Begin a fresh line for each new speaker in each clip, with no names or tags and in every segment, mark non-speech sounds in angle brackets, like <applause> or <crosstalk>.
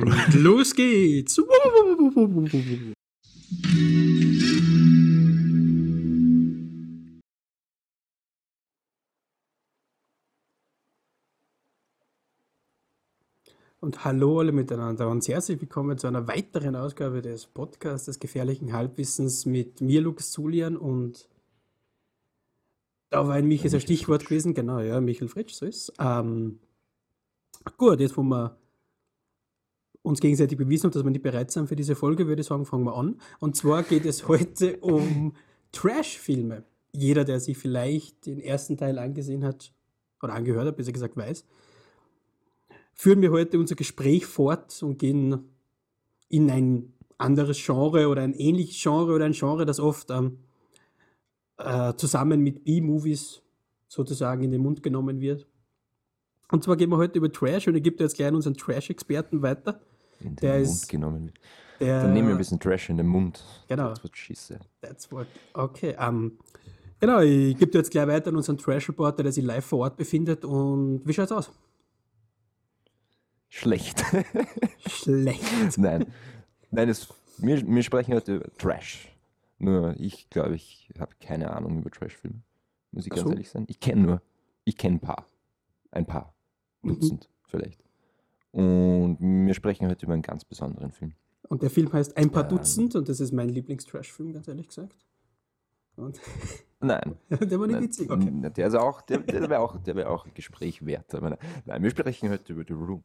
Und los geht's! Und hallo alle miteinander und herzlich willkommen zu einer weiteren Ausgabe des Podcasts des gefährlichen Halbwissens mit mir, Lukas Zulian und da war ein Michael ein Stichwort gewesen, genau, ja, Michael Fritsch, so ist ähm, Gut, jetzt wo wir uns gegenseitig bewiesen haben, dass wir nicht bereit sind für diese Folge, würde ich sagen, fangen wir an. Und zwar geht es <laughs> heute um Trash-Filme. Jeder, der sich vielleicht den ersten Teil angesehen hat, oder angehört hat, besser gesagt weiß, führen wir heute unser Gespräch fort und gehen in ein anderes Genre oder ein ähnliches Genre oder ein Genre, das oft ähm, äh, zusammen mit B-Movies sozusagen in den Mund genommen wird. Und zwar gehen wir heute über Trash und ich gebe jetzt gleich unseren Trash-Experten weiter.
In den der Mund ist, genommen wird. Der, Dann nehmen wir ein bisschen Trash in den Mund.
Genau. That's what she said. That's what. Okay. Um, ähm, genau, ich gebe jetzt gleich weiter an unseren Trash-Reporter, der sich live vor Ort befindet. Und wie schaut's aus?
Schlecht. <laughs>
Schlecht.
Nein. Nein, es, wir, wir sprechen heute über Trash. Nur ich glaube, ich habe keine Ahnung über Trash-Filme. Muss ich ganz so. ehrlich sein. Ich kenne nur, ich kenne ein paar. Ein paar. Dutzend mhm. vielleicht. Und wir sprechen heute über einen ganz besonderen Film.
Und der Film heißt Ein paar ähm, Dutzend und das ist mein Lieblings-Trash-Film, ganz ehrlich gesagt.
Und <laughs> nein.
der war nicht witzig, okay.
Der, ist auch, der, der wäre auch, wär auch ein Gespräch wert. nein, wir sprechen heute über The Room.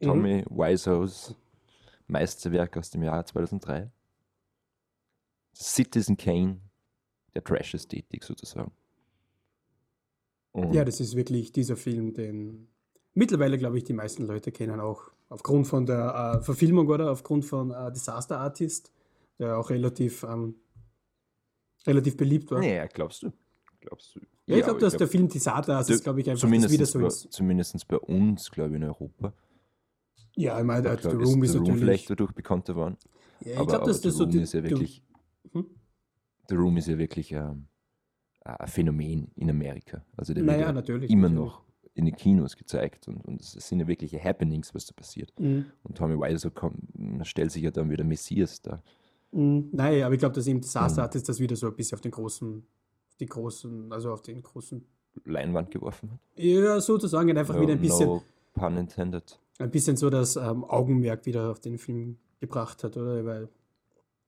Mhm. Tommy mhm. Wiseaus Meisterwerk aus dem Jahr 2003. Citizen Kane, der Trash-Ästhetik sozusagen.
Und ja, das ist wirklich dieser Film, den mittlerweile, glaube ich, die meisten Leute kennen, auch aufgrund von der äh, Verfilmung oder aufgrund von äh, Disaster Artist, der auch relativ, ähm, relativ beliebt war.
Nee, glaubst du? Glaubst du?
Ja, ich glaube, dass glaub, der Film Disaster Artist, glaube ich, einfach
wieder so bei, ist. Zumindest bei uns, glaube ich, in Europa.
Ja, ich meine, The Room ist, ist natürlich...
vielleicht dadurch bekannter geworden.
Ja, ich glaube, dass das
so... Ist ja wirklich, hm? The Room ist ja wirklich... Ähm, ein Phänomen in Amerika. Also der
naja,
wird
ja
immer
natürlich.
noch in den Kinos gezeigt und, und es sind ja wirkliche Happenings, was da passiert.
Mhm.
Und Tommy Wiseau kommt, stellt sich ja dann wieder Messias da.
Mhm. Nein, aber ich glaube, dass im Disaster mhm. Artist das wieder so ein bisschen auf den großen, die großen, also auf den großen
Leinwand geworfen hat.
Ja, sozusagen einfach no, wieder ein bisschen. No
pun intended.
Ein bisschen so das ähm, Augenmerk wieder auf den Film gebracht hat, oder? Weil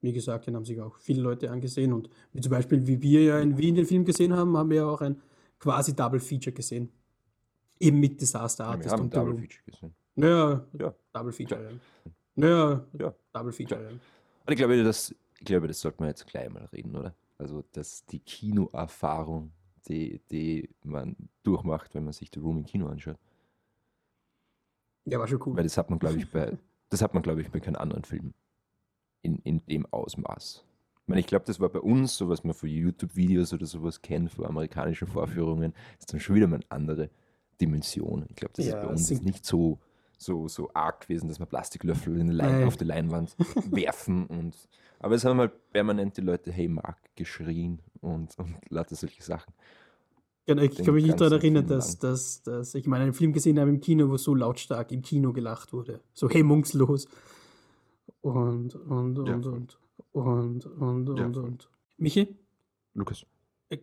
wie gesagt, den haben sich auch viele Leute angesehen. Und wie zum Beispiel, wie wir ja in Wien den Film gesehen haben, haben wir ja auch ein quasi Double Feature gesehen. Eben mit Disaster Artist.
wir haben und Double Feature gesehen.
Ja, ja. Double Feature. Ja, ja. ja. Double Feature. Ja.
Und ich glaube, das, ich glaube, das sollten wir jetzt gleich mal reden, oder? Also, dass die Kinoerfahrung, die, die man durchmacht, wenn man sich The Room im Kino anschaut.
Ja, war schon cool.
Weil das hat man, glaube ich, bei, <laughs> das hat man, glaube ich, bei keinem anderen Film in, in dem Ausmaß. Ich meine, ich glaube, das war bei uns, so was man von YouTube-Videos oder sowas kennt, von amerikanischen Vorführungen, ist dann schon wieder mal eine andere Dimension. Ich glaube, das ja, ist bei uns nicht so, so, so arg gewesen, dass wir Plastiklöffel in die Lein, auf die Leinwand <laughs> werfen. Und, aber es haben mal permanent die Leute Hey Mark geschrien und, und lauter solche Sachen.
Genau, ich kann mich nicht daran erinnern, dass, dass, dass ich mal einen Film gesehen habe im Kino, wo so lautstark im Kino gelacht wurde. So hemmungslos und, und, und, ja. und, und, und, und, ja. und. Michi?
Lukas.
Ich,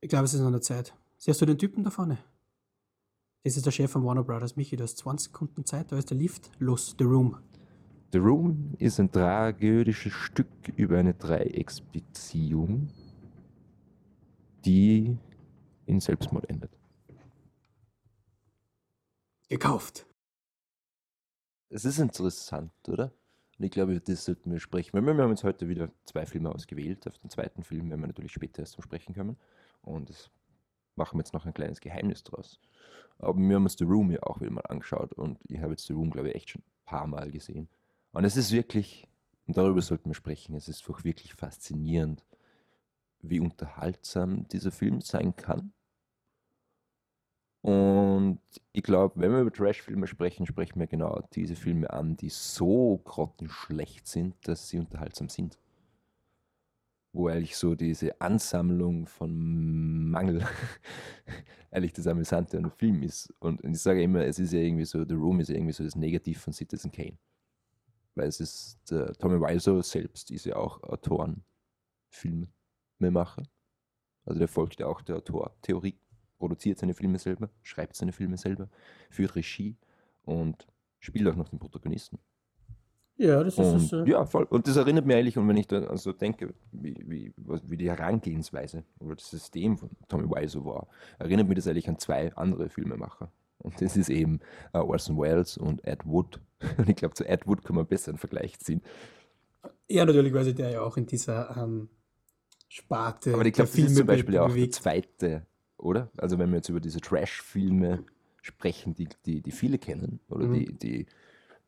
ich glaube, es ist an der Zeit. Siehst du den Typen da vorne? Das ist der Chef von Warner Brothers. Michi, du hast 20 Sekunden Zeit, da ist der Lift. Los, The Room.
The Room ist ein tragödisches Stück über eine Dreiecksbeziehung, die in Selbstmord endet.
Gekauft.
Es ist interessant, oder? Und ich glaube, das sollten wir sprechen. Weil wir haben jetzt heute wieder zwei Filme ausgewählt. Auf den zweiten Film werden wir natürlich später erst zum Sprechen kommen. Und das machen wir jetzt noch ein kleines Geheimnis draus. Aber wir haben uns The Room ja auch wieder mal angeschaut. Und ich habe jetzt The Room, glaube ich, echt schon ein paar Mal gesehen. Und es ist wirklich, und darüber sollten wir sprechen, es ist wirklich faszinierend, wie unterhaltsam dieser Film sein kann und ich glaube, wenn wir über Trash-Filme sprechen, sprechen wir genau diese Filme an, die so grottenschlecht sind, dass sie unterhaltsam sind. Wo eigentlich so diese Ansammlung von Mangel <laughs> eigentlich das Amüsante an dem Film ist. Und, ich sage immer, es ist ja irgendwie so, The Room ist ja irgendwie so das Negativ von Citizen Kane. weil es ist, der Tommy Wiseau selbst ist ja auch Autoren, Filmemacher. Also der folgt ja auch der Autortheorie, produziert seine Filme selber, schreibt seine Filme selber, führt Regie und spielt auch noch den Protagonisten.
Ja, das ist
Und
es. Äh,
ja, voll. Und das erinnert mich eigentlich, und wenn ich da also denke, wie, wie, was- wie die Herangehensweise oder das System von Tommy Wiseau war, erinnert mich das eigentlich an zwei andere Filmemacher. Und das ist eben äh, Orson Welles und Ed Wood. <laughs> Und ich glaube, zu Ed Wood kann man besser einen Vergleich ziehen.
ja, natürlich, weil sich der ja auch in dieser ähm, Sparte
Aber ich glaube, das ist zum
Filme
Beispiel
be-
auch der
bewegt.
zweite, oder? Also wenn wir jetzt über diese Trash-Filme sprechen, die, die, die viele kennen oder
Mhm.
die, die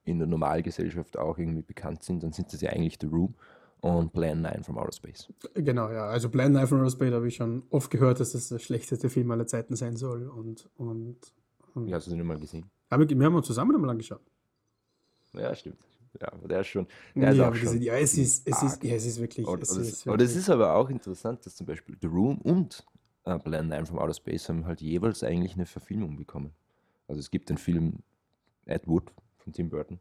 in der Normalgesellschaft auch irgendwie bekannt sind, dann sind das ja eigentlich The Room und Plan 9 from Outer Space.
Genau, ja. Also Blind Knife from Outer Space habe ich schon oft gehört, dass das der schlechteste Film aller Zeiten sein soll. Und, und, und
Wie hast du den mal gesehen?
Aber wir haben uns zusammen einmal angeschaut.
Ja, stimmt. Ja, der ist schon.
Ja,
Der ist
aber diese,
schon
ja, es ist, es ist, ja, es ist wirklich.
Und,
es
und,
ist
es
wirklich-
ist aber auch interessant, dass zum Beispiel The Room und äh, Plan 9 from Outer Space haben halt jeweils eigentlich eine Verfilmung bekommen. Also es gibt den Film Ed Wood von Tim Burton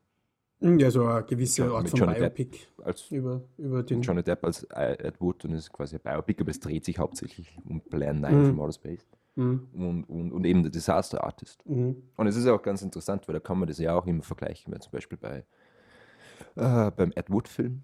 ja, so eine gewisse
Mit
Art von
Johnny Depp.
Biopic
als
über, über den.
Johnny Depp als äh, Ed Wood und es ist quasi ein Biopic, aber es dreht sich hauptsächlich um Plan 9
Mhm.
from Outer Space
Mhm,
und, und, und eben der Disaster Artist.
mhm.
Und es ist auch ganz interessant, weil da kann man das ja auch immer vergleichen, weil zum Beispiel bei, äh, beim Ed Wood-Film,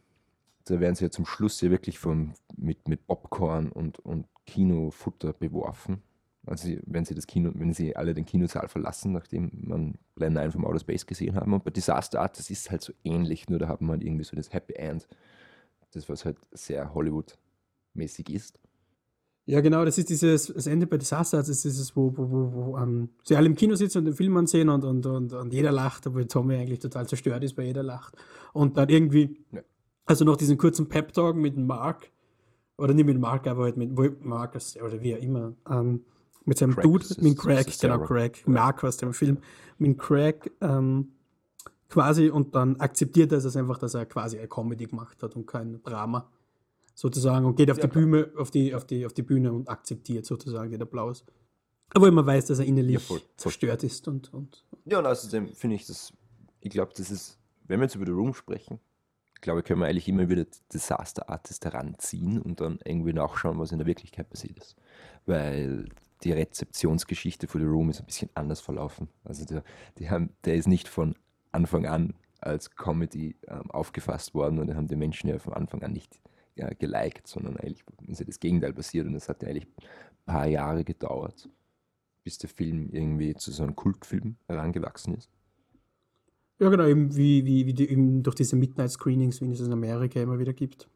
da werden sie ja zum Schluss ja wirklich vom, mit, mit Popcorn und, und Kinofutter beworfen. Also wenn sie das Kino, wenn sie alle den Kinosaal verlassen, nachdem man Plan 9 vom Outer Space gesehen haben. Und bei Disaster Art, das ist halt so ähnlich, nur da hat man irgendwie so das Happy End. Das, was halt sehr Hollywood-mäßig ist.
Ja, genau, das ist dieses, das Ende bei Disaster, das ist dieses, wo, wo, wo, wo ähm, sie alle im Kino sitzen und den Film ansehen und, und, und, und jeder lacht, obwohl Tommy eigentlich total zerstört ist, weil jeder lacht. Und dann irgendwie,
Ja.
also noch diesen kurzen Pep-Talk mit Mark, oder nicht mit Mark, aber halt mit Marcus, oder wie auch immer, ähm, mit seinem
Craig,
Dude, mit Craig,
ist
genau. Craig, Mark aus dem Film, mit Craig, ähm, quasi, und dann akzeptiert er es einfach, dass er quasi eine Comedy gemacht hat und kein Drama sozusagen und geht auf
Ja,
die Bühne, auf die, auf die, auf die Bühne und akzeptiert sozusagen den Applaus. Obwohl man weiß, dass er innerlich
Ja, voll, voll.
zerstört ist und, und
Ja, und außerdem finde ich das, ich glaube, das ist, wenn wir jetzt über The Room sprechen, glaube ich, können wir eigentlich immer wieder Disaster Artist heranziehen und dann irgendwie nachschauen, was in der Wirklichkeit passiert ist. Weil die Rezeptionsgeschichte für The Room ist ein bisschen anders verlaufen. Also der, haben, der ist nicht von Anfang an als Comedy ähm, aufgefasst worden und haben die Menschen ja von Anfang an nicht ja, geliked, sondern eigentlich ist ja das Gegenteil passiert und es hat ja eigentlich ein paar Jahre gedauert, bis der Film irgendwie zu so einem Kultfilm herangewachsen ist.
ja genau, eben wie, wie, wie die, eben durch diese Midnight Screenings, wie es in Amerika immer wieder gibt.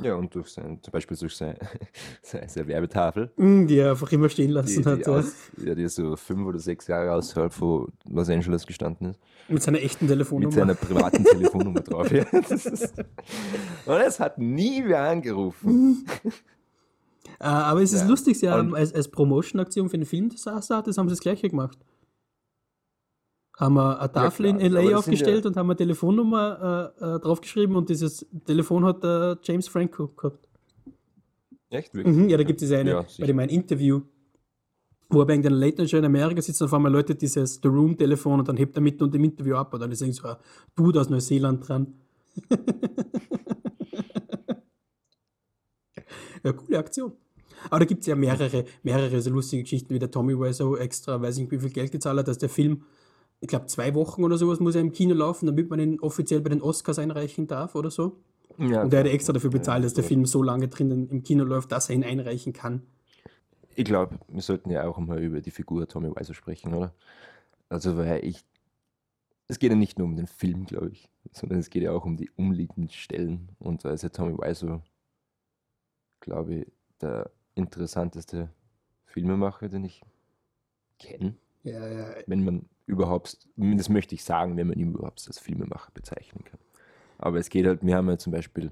Ja, und durch sein, zum Beispiel durch sein, <laughs> seine, seine Werbetafel,
Mm, Die er einfach immer stehen lassen
die,
hat.
die,
ja.
aus, ja, die so fünf oder sechs Jahre außerhalb von Los Angeles gestanden ist,
Mit seiner echten
mit
Telefonnummer.
seiner privaten <laughs> Telefonnummer drauf. Ja, das ist, und es hat nie wer angerufen.
Äh, aber es ist
Ja,
lustig, sie haben
und-
als, als Promotion-Aktion für den Film Disaster Artist haben sie das gleiche gemacht. Haben wir eine Tafel
klar,
in LA aufgestellt
ja-
und haben eine Telefonnummer äh, äh, draufgeschrieben und dieses Telefon hat äh, James Franco gehabt.
Echt? Wirklich?
Mhm, ja, da gibt es eine,
Ja,
bei dem ein Interview, wo er bei irgendeiner Late Night Show in Amerika sitzt und auf einmal läutet dieses The Room-Telefon und dann hebt er mitten unter dem Interview ab und dann ist irgend so ein Dude aus Neuseeland dran. <laughs> ja, coole Aktion. Aber da gibt es ja mehrere, mehrere so lustige Geschichten, wie der Tommy Wiseau extra, weiß nicht wie viel Geld gezahlt hat, dass der Film, ich glaube zwei Wochen oder sowas muss er im Kino laufen, damit man ihn offiziell bei den Oscars einreichen darf oder so.
Ja,
Und er hat extra dafür bezahlt, dass der. Film so lange drinnen im Kino läuft, dass er ihn einreichen kann.
Ich glaube, wir sollten ja auch mal über die Figur Tommy Wiseau sprechen, oder? Also, weil ich. Es geht ja nicht nur um den Film, glaube ich, sondern es geht ja auch um die umliegenden Stellen. Und da ist ja Tommy Wiseau, glaube ich, der interessanteste Filmemacher, den ich kenne.
Ja, ja,
Wenn man überhaupt, das möchte ich sagen, wenn man ihn überhaupt als Filmemacher bezeichnen kann. Aber es geht halt, wir haben ja zum Beispiel,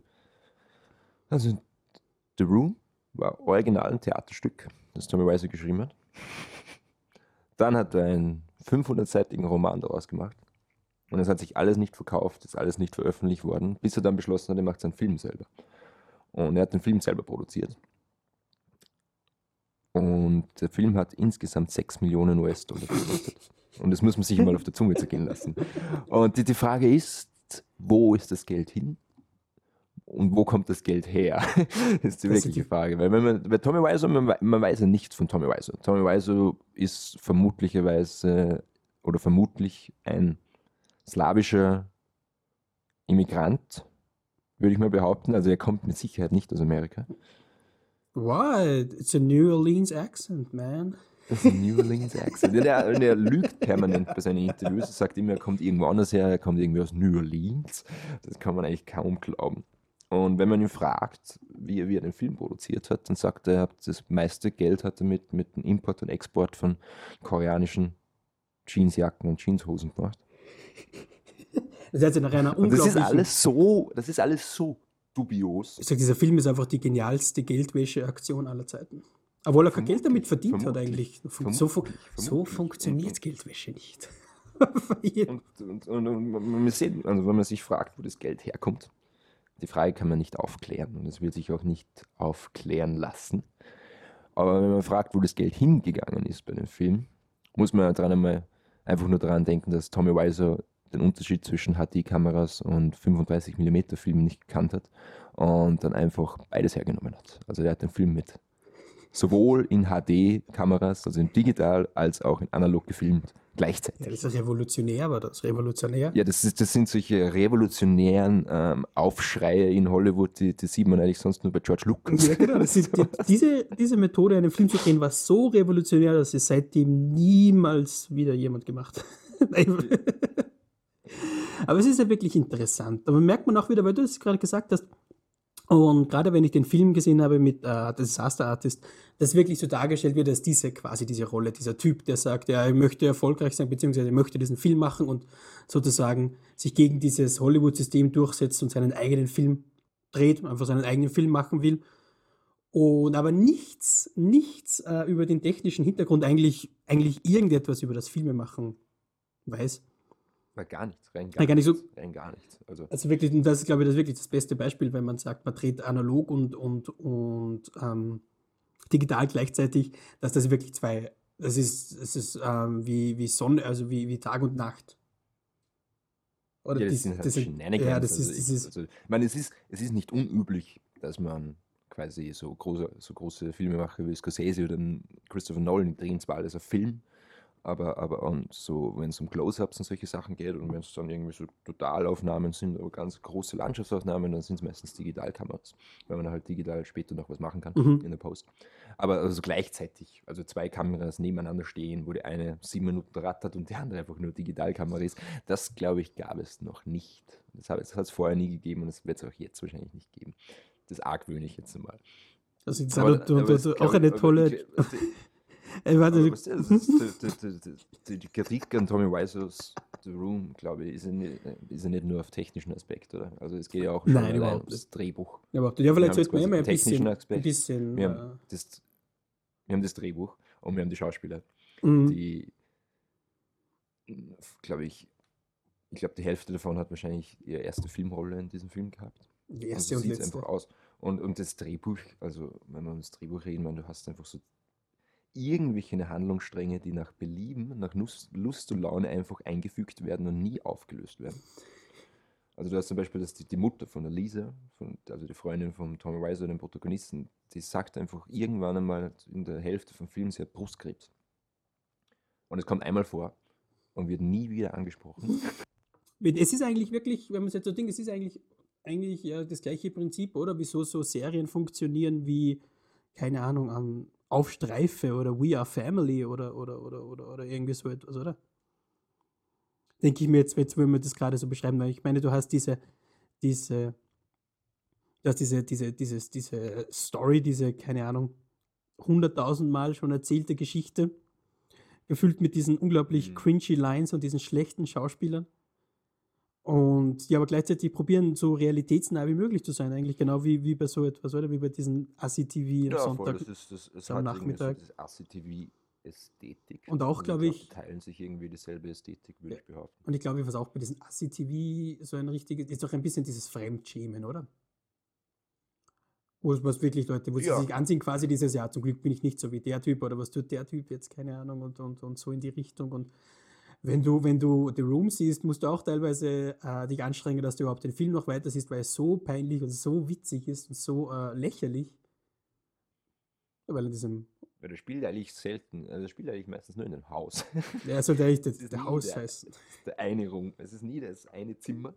also The Room war original ein Theaterstück, das Tommy Wiseau geschrieben hat. Dann hat er einen 500-seitigen Roman daraus gemacht. Und es hat sich alles nicht verkauft, ist alles nicht veröffentlicht worden, bis er dann beschlossen hat, er macht seinen Film selber. Und er hat den Film selber produziert. Und der Film hat insgesamt 6 Millionen US-Dollar gekostet. Und das muss man sich mal auf der Zunge zergehen lassen. Und die, die Frage ist, wo ist das Geld hin? Und wo kommt das Geld her? das ist die
Das
wirkliche
die-
Frage. Weil wenn man bei Tommy Wiseau, man, man weiß ja nichts von Tommy Wiseau. Tommy Wiseau ist vermutlicherweise oder vermutlich ein slawischer Immigrant, würde ich mal behaupten. Also er kommt mit Sicherheit nicht aus Amerika.
What? It's a New Orleans accent, man.
Das ist ein New Orleans Accent. Der, der lügt permanent bei seinen Interviews. Er sagt immer, er kommt irgendwo anders her, er kommt irgendwie aus New Orleans. Das kann man eigentlich kaum glauben. Und wenn man ihn fragt, wie er, wie er den Film produziert hat, dann sagt er, er hat das meiste Geld hat er mit, mit dem Import und Export von koreanischen Jeansjacken und Jeanshosen gemacht.
Das heißt, nach einer
Und das ist
unglaublichen...
alles so, das ist alles so dubios.
Ich sag, dieser Film ist einfach die genialste Geldwäscheaktion aller Zeiten. Obwohl er kein Geld damit verdient hat eigentlich. So, fun
vermutlich,
so funktioniert Geldwäsche nicht. <laughs>
Und, und, und, und man sieht, also wenn man sich fragt, wo das Geld herkommt, die Frage kann man nicht aufklären und es wird sich auch nicht aufklären lassen. Aber wenn man fragt, wo das Geld hingegangen ist bei dem Film, muss man dran einmal einfach nur daran denken, dass Tommy Wiseau den Unterschied zwischen HD-Kameras und 35mm Filmen nicht gekannt hat und dann einfach beides hergenommen hat. Also er hat den Film mit sowohl in HD-Kameras, also in digital, als auch in analog gefilmt, gleichzeitig.
ja, das ist revolutionär, war das. Revolutionär.
Ja, das, ist, das sind solche revolutionären ähm, Aufschreie in Hollywood, die, die sieht man eigentlich sonst nur bei George Lucas.
Ja, genau. <laughs> Ist, die, diese, diese Methode, einen Film zu drehen, war so revolutionär, dass es seitdem niemals wieder jemand gemacht hat. Nein. <laughs> Aber es ist ja wirklich interessant. Aber merkt man auch wieder, weil du es gerade gesagt hast, und gerade wenn ich den Film gesehen habe mit äh, Disaster Artist, dass wirklich so dargestellt wird, dass diese quasi diese Rolle, dieser Typ, der sagt, ja, er möchte erfolgreich sein, beziehungsweise er möchte diesen Film machen und sozusagen sich gegen dieses Hollywood-System durchsetzt und seinen eigenen Film dreht, einfach seinen eigenen Film machen will. Und aber nichts, nichts äh, über den technischen Hintergrund, eigentlich, eigentlich irgendetwas über das Filmemachen weiß.
Na, gar nichts, rein gar,
Nein, gar nicht so-
nichts, rein gar nichts. Also,
Also wirklich, das ist, glaube ich, das wirklich das beste Beispiel, wenn man sagt, man dreht analog und, und, und ähm, digital gleichzeitig, dass das wirklich zwei, das ist, es ist ähm, wie, wie Sonne, also wie, wie Tag und Nacht. Oder
ja, das
dies-
sind halt
das sind-. Ja, das
also
ist,
ich,
ist,
also, ich meine, es ist, es ist nicht unüblich, dass man quasi so große, so große Filmemacher wie Scorsese oder Christopher Nolan drehen zwar alles auf Film, aber, aber und so, wenn es um Close-Ups und solche Sachen geht und wenn es dann irgendwie so Totalaufnahmen sind, aber ganz große Landschaftsaufnahmen, dann sind es meistens Digitalkameras, weil man halt digital später noch was machen kann
Mhm.
in der Post. Aber also gleichzeitig, also zwei Kameras nebeneinander stehen, wo die eine sieben Minuten rattert und die andere einfach nur Digitalkamera ist, das glaube ich gab es noch nicht. Das hat es vorher nie gegeben und das wird es auch jetzt wahrscheinlich nicht geben. Das argwöhne ich jetzt mal.
also das
Aber- aber es glaub
auch eine
aber
tolle.
ich- also,
Äh, warte,
aber was ist, das die, die, die, die, Kritik an Tommy Wiseau's The Room, glaube ich, ist ja, nicht, ist ja nicht nur auf technischen Aspekt, oder? Also es geht ja auch schon
Nein,
allein
überhaupt
ums Drehbuch.
ja, aber, ja,
wir
vielleicht
haben
sollte man
quasi
immer ein bisschen,
Aspekt.
ein bisschen
Wir
äh,
haben, das, wir haben das Drehbuch und wir haben die Schauspieler,
mh,
die, glaube ich, ich glaube, die Hälfte davon hat wahrscheinlich ihre erste Filmrolle in diesem Film gehabt.
die
Und
erste
so
und
sieht es
letzte.
einfach aus. Und, und das Drehbuch, also wenn wir um das Drehbuch reden, man, du hast einfach so irgendwelche Handlungsstränge, die nach Belieben, nach Lust, und Laune einfach eingefügt werden und nie aufgelöst werden. Also du hast zum Beispiel dass die, die Mutter von der Lisa, von, also die Freundin von Tommy Wiseau, dem Protagonisten, die sagt einfach irgendwann einmal in der Hälfte vom Film, sie hat Brustkrebs. Und es kommt einmal vor und wird nie wieder angesprochen. <laughs>
Es ist eigentlich wirklich, wenn man es jetzt so denkt, es ist eigentlich, eigentlich ja das gleiche Prinzip, oder? Wieso so Serien funktionieren wie, keine Ahnung, an Auf Streife oder We Are Family oder, oder, oder, oder, oder irgendwie so etwas, oder? Denke ich mir jetzt, jetzt wenn wir das gerade so beschreiben, weil ich meine, du hast diese, diese, du hast diese, diese, dieses, diese Story, diese, keine Ahnung, hunderttausendmal schon erzählte Geschichte, gefüllt mit diesen unglaublich
Mhm.
cringy Lines und diesen schlechten Schauspielern. Und die aber gleichzeitig probieren, so realitätsnah wie möglich zu sein, eigentlich genau wie, wie bei so etwas, oder? Wie bei diesen ASI-TV am Sonntag.
das ist, das, es
am Nachmittag.
So das ACTV-Ästhetik.
Und auch, glaube ich-
Teilen sich irgendwie dieselbe Ästhetik, würde
Ja.
ich behaupten.
Und ich glaube, was auch bei diesen ASI-TV so ein richtiges, ist doch ein bisschen dieses Fremdschämen, oder? Wo es was wirklich Leute, wo
Ja.
sie sich ansehen, quasi dieses, ja, zum Glück bin ich nicht so wie der Typ oder was tut der Typ jetzt, keine Ahnung, und, und, und so in die Richtung. Und wenn du, wenn du The Room siehst, musst du auch teilweise äh, dich anstrengen, dass du überhaupt den Film noch weiter siehst, weil es so peinlich und so witzig ist und so äh, lächerlich. Weil in diesem.
Weil das spielt eigentlich selten, also das spielt eigentlich meistens nur in einem Haus. <laughs>
Ja, sollte eigentlich
Es
der, der Haus
der-
heißen. <laughs>
Der eine Raum. Es ist nie das eine Zimmer,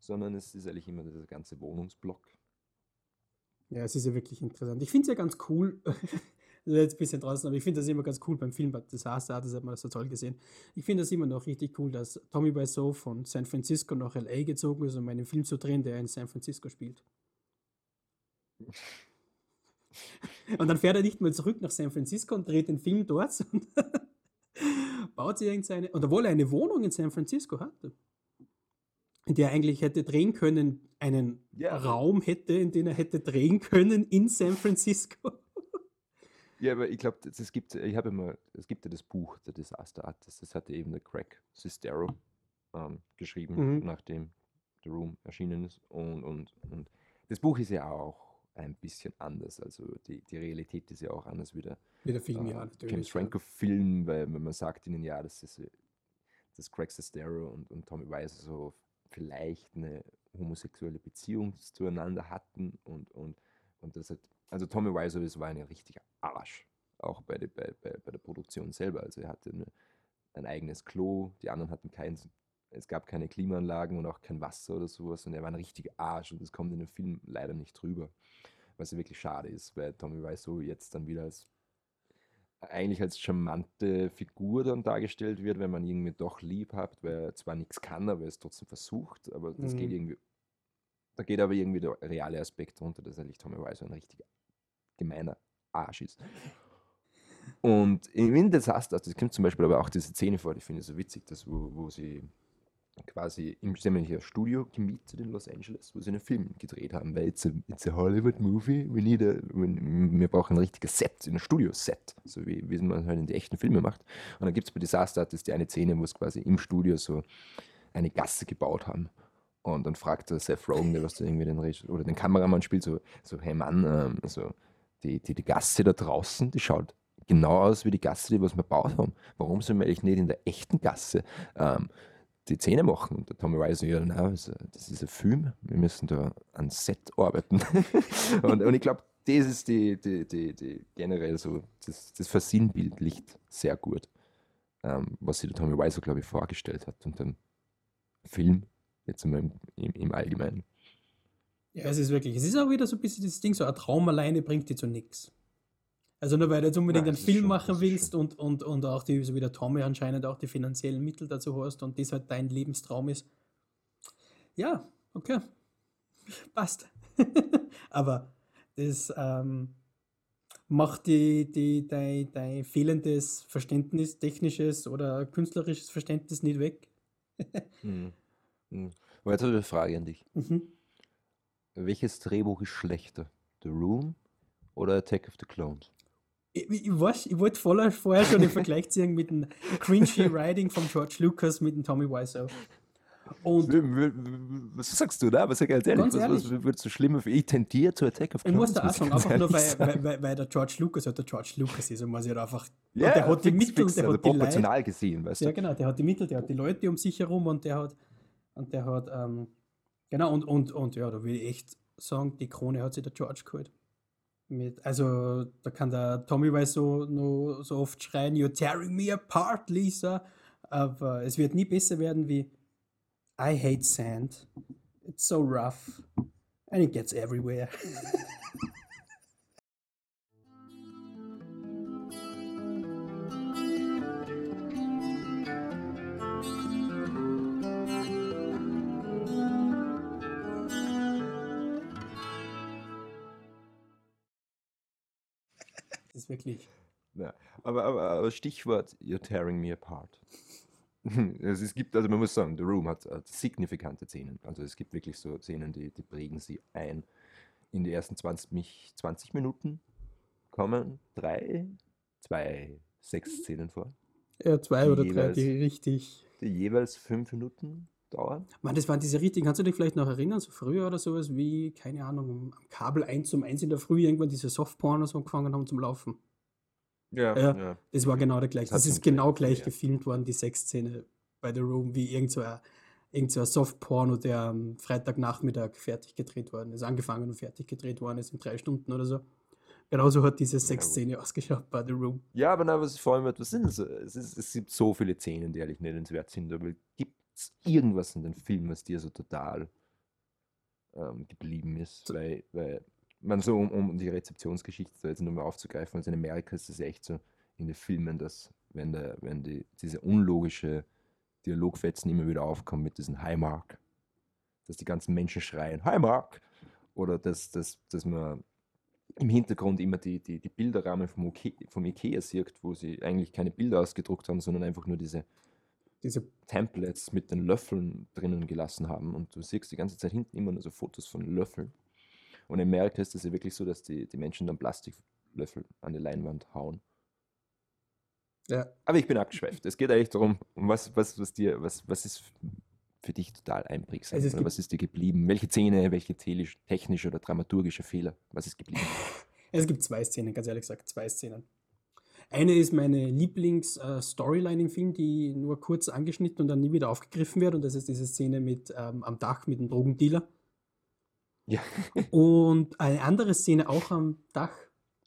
sondern es ist eigentlich immer dieser ganze Wohnungsblock.
Ja, es ist ja wirklich interessant. Ich finde es ja ganz cool. <laughs> Das ist jetzt ein bisschen draußen, aber ich finde das immer ganz cool beim Film Disaster, das hat man so toll gesehen. Ich finde das immer noch richtig cool, dass Tommy Wiseau von San Francisco nach L.A. gezogen ist, um einen Film zu drehen, der in San Francisco spielt. Und dann fährt er nicht mal zurück nach San Francisco und dreht den Film dort, <laughs> sondern baut sich irgendeine, und obwohl er eine Wohnung in San Francisco hatte, in der er eigentlich hätte drehen können, einen
aber-
Raum hätte, in den er hätte drehen können in San Francisco.
Ja, aber ich glaube, es gibt, ich habe immer, es gibt ja das Buch, der Disaster Artist, das hatte eben der Craig Sestero ähm, geschrieben,
Mhm.
nachdem The Room erschienen ist. Und, und, und das Buch ist ja auch ein bisschen anders. Also die, die Realität ist ja auch anders wie der
Wie der Film,
äh,
ja, natürlich.
James
ja.
Franco-Film, weil wenn man sagt ihnen ja, dass, das, äh, dass Craig Sestero und, und Tommy Wiseau so vielleicht eine homosexuelle Beziehung zueinander hatten und, und, und das hat, also Tommy Wiseau das war ein richtiger Arsch, auch bei, der- bei, bei, bei der Produktion selber. Also er hatte eine, ein eigenes Klo, die anderen hatten keins, es gab keine Klimaanlagen und auch kein Wasser oder sowas und er war ein richtiger Arsch und das kommt in dem Film leider nicht drüber, was ja wirklich schade ist, weil Tommy Wiseau jetzt dann wieder als eigentlich als charmante Figur dann dargestellt wird, wenn man ihn irgendwie doch lieb hat, weil er zwar nichts kann, aber er es trotzdem versucht, aber das geht
Mhm.
irgendwie, da geht aber irgendwie der reale Aspekt runter, dass eigentlich Tommy Wiseau ein richtiger gemeiner Arsch ist. Und in in Disaster, das kommt zum Beispiel aber auch diese Szene vor, die finde ich so witzig, dass wo, wo sie quasi im ein Studio gemietet in Los Angeles, wo sie einen Film gedreht haben, weil it's a, it's a Hollywood movie, we need a, we, wir brauchen ein richtiges Set, ein Studio-Set, so wie, wie man halt in die echten Filme macht. Und dann gibt es bei Disaster Artist die eine Szene, wo es quasi im Studio so eine Gasse gebaut haben. Und dann fragt der Seth Rogen, der was da irgendwie den Reg oder den Kameramann spielt, so, so hey Mann, ähm, so, die, die, die Gasse da draußen, die schaut genau aus wie die Gasse, die was wir gebaut haben. Warum sollen wir eigentlich nicht in der echten Gasse ähm, die Zähne machen? Und der Tommy Wiseau, ja, nein, das, das ist ein Film, wir müssen da an Set arbeiten. <laughs> und, und ich glaube, das ist die, die, die, die generell so, das, das versinnbildlicht sehr gut, ähm, was sich der Tommy Wiseau, glaube ich, vorgestellt hat und dem Film, jetzt im, im, im Allgemeinen.
Ja, es ist wirklich, es ist auch wieder so ein bisschen das Ding, so ein Traum alleine bringt dir zu nichts. Also nur weil du jetzt unbedingt
Nein,
einen Film
schon-
machen willst und, und, und auch die, so wie der Tommy anscheinend auch die finanziellen Mittel dazu hast und das halt dein Lebenstraum ist. Ja, okay. <laughs> Passt. <laughs> Aber das ähm, macht die, die, dein, dein fehlendes Verständnis, technisches oder künstlerisches Verständnis nicht weg.
Mhm. <laughs> Mhm. Aber jetzt habe ich eine Frage an dich.
Mhm.
Welches Drehbuch ist schlechter? The Room oder Attack of the Clones?
Ich, ich, ich, weiß, ich wollte vorher, vorher schon den Vergleich <laughs> ziehen mit dem cringy Writing von George Lucas mit dem Tommy Wiseau. Und
Was sagst du da? Was sag ich ganz ehrlich?
Ganz
was, was
ehrlich.
würdest du schlimmer für? Ich tendiere zu Attack of
ich
Clones.
muss da auch
ich
sagen, einfach nur,
ehrlich
weil, weil, weil, weil der George Lucas halt der George Lucas ist und man sich halt einfach.
Ja,
der hat die
fix,
Mittel,
fix,
der
also
hat die Leute.
proportional gesehen, weißt du?
Ja, genau, der hat die Mittel, der hat die Leute um sich herum und der hat. Und der hat. Ähm, genau, und, und, und ja, da will ich echt sagen, die Krone hat sich der George geholt. Mit, also, da kann der Tommy weiß so, nur so oft schreien: You're tearing me apart, Lisa. Aber es wird nie besser werden wie I hate sand. It's so rough. And it gets everywhere. <laughs> wirklich.
Ja, aber, aber, aber Stichwort You're tearing me apart. <laughs> Also es gibt, also man muss sagen, The Room hat, hat signifikante Szenen. Also es gibt wirklich so Szenen, die, die prägen sie ein. In die ersten 20, mich- 20 Minuten kommen drei, zwei, sechs Szenen vor,
Ja, zwei
Die
oder drei,
jeweils-
die richtig.
die jeweils fünf Minuten dauern.
Mann, das waren diese richtigen, kannst du dich vielleicht noch erinnern, so früher oder sowas, wie, keine Ahnung, am Kabel 1 um 1 in der Früh irgendwann diese Softpornos angefangen haben zum Laufen.
Ja,
Ja.
ja.
Das war genau der gleiche.
Das
Das ist genau gleich
ja.
gefilmt worden, die Sexszene bei The Room, wie irgend so ein, irgend so ein Soft-Porno, der am Freitagnachmittag fertig gedreht worden ist, angefangen und fertig gedreht worden ist in drei Stunden oder so. Genauso hat diese Sexszene ausgeschaut bei The Room.
Ja, aber na, was vor allem, was sind das? Es, ist, es gibt so viele Szenen, die eigentlich nennenswert sind, aber gibt es irgendwas in den Film, was dir so total ähm, geblieben ist? Weil, weil man so, um, um die Rezeptionsgeschichte da jetzt nochmal aufzugreifen, also in Amerika ist es echt so in den Filmen, dass wenn, der, wenn die, diese unlogische Dialogfetzen immer wieder aufkommen mit diesem Hi Mark, dass die ganzen Menschen schreien, Hi Mark! Oder dass, dass, dass man im Hintergrund immer die, die, die Bilderrahmen vom, Oke- vom Ikea sieht, wo sie eigentlich keine Bilder ausgedruckt haben, sondern einfach nur diese
Diese,
Templates mit den Löffeln drinnen gelassen haben. Und du siehst die ganze Zeit hinten immer nur so Fotos von Löffeln. Und in Amerika ist es ja wirklich so, dass die, die Menschen dann Plastiklöffel an die Leinwand hauen.
ja,
Aber ich bin abgeschweift. Es geht eigentlich darum, um was, was, was dir, was, was ist für dich total einprägsam?
Also
oder was ist dir geblieben? Welche Szene, welche technische oder dramaturgische Fehler? Was ist geblieben? <laughs>
es gibt zwei Szenen, ganz ehrlich gesagt, zwei Szenen. Eine ist meine Lieblings-Storyline im Film, die nur kurz angeschnitten und dann nie wieder aufgegriffen wird. Und das ist diese Szene mit ähm, am Dach mit dem Drogendealer.
Ja.
Und eine andere Szene auch am Dach,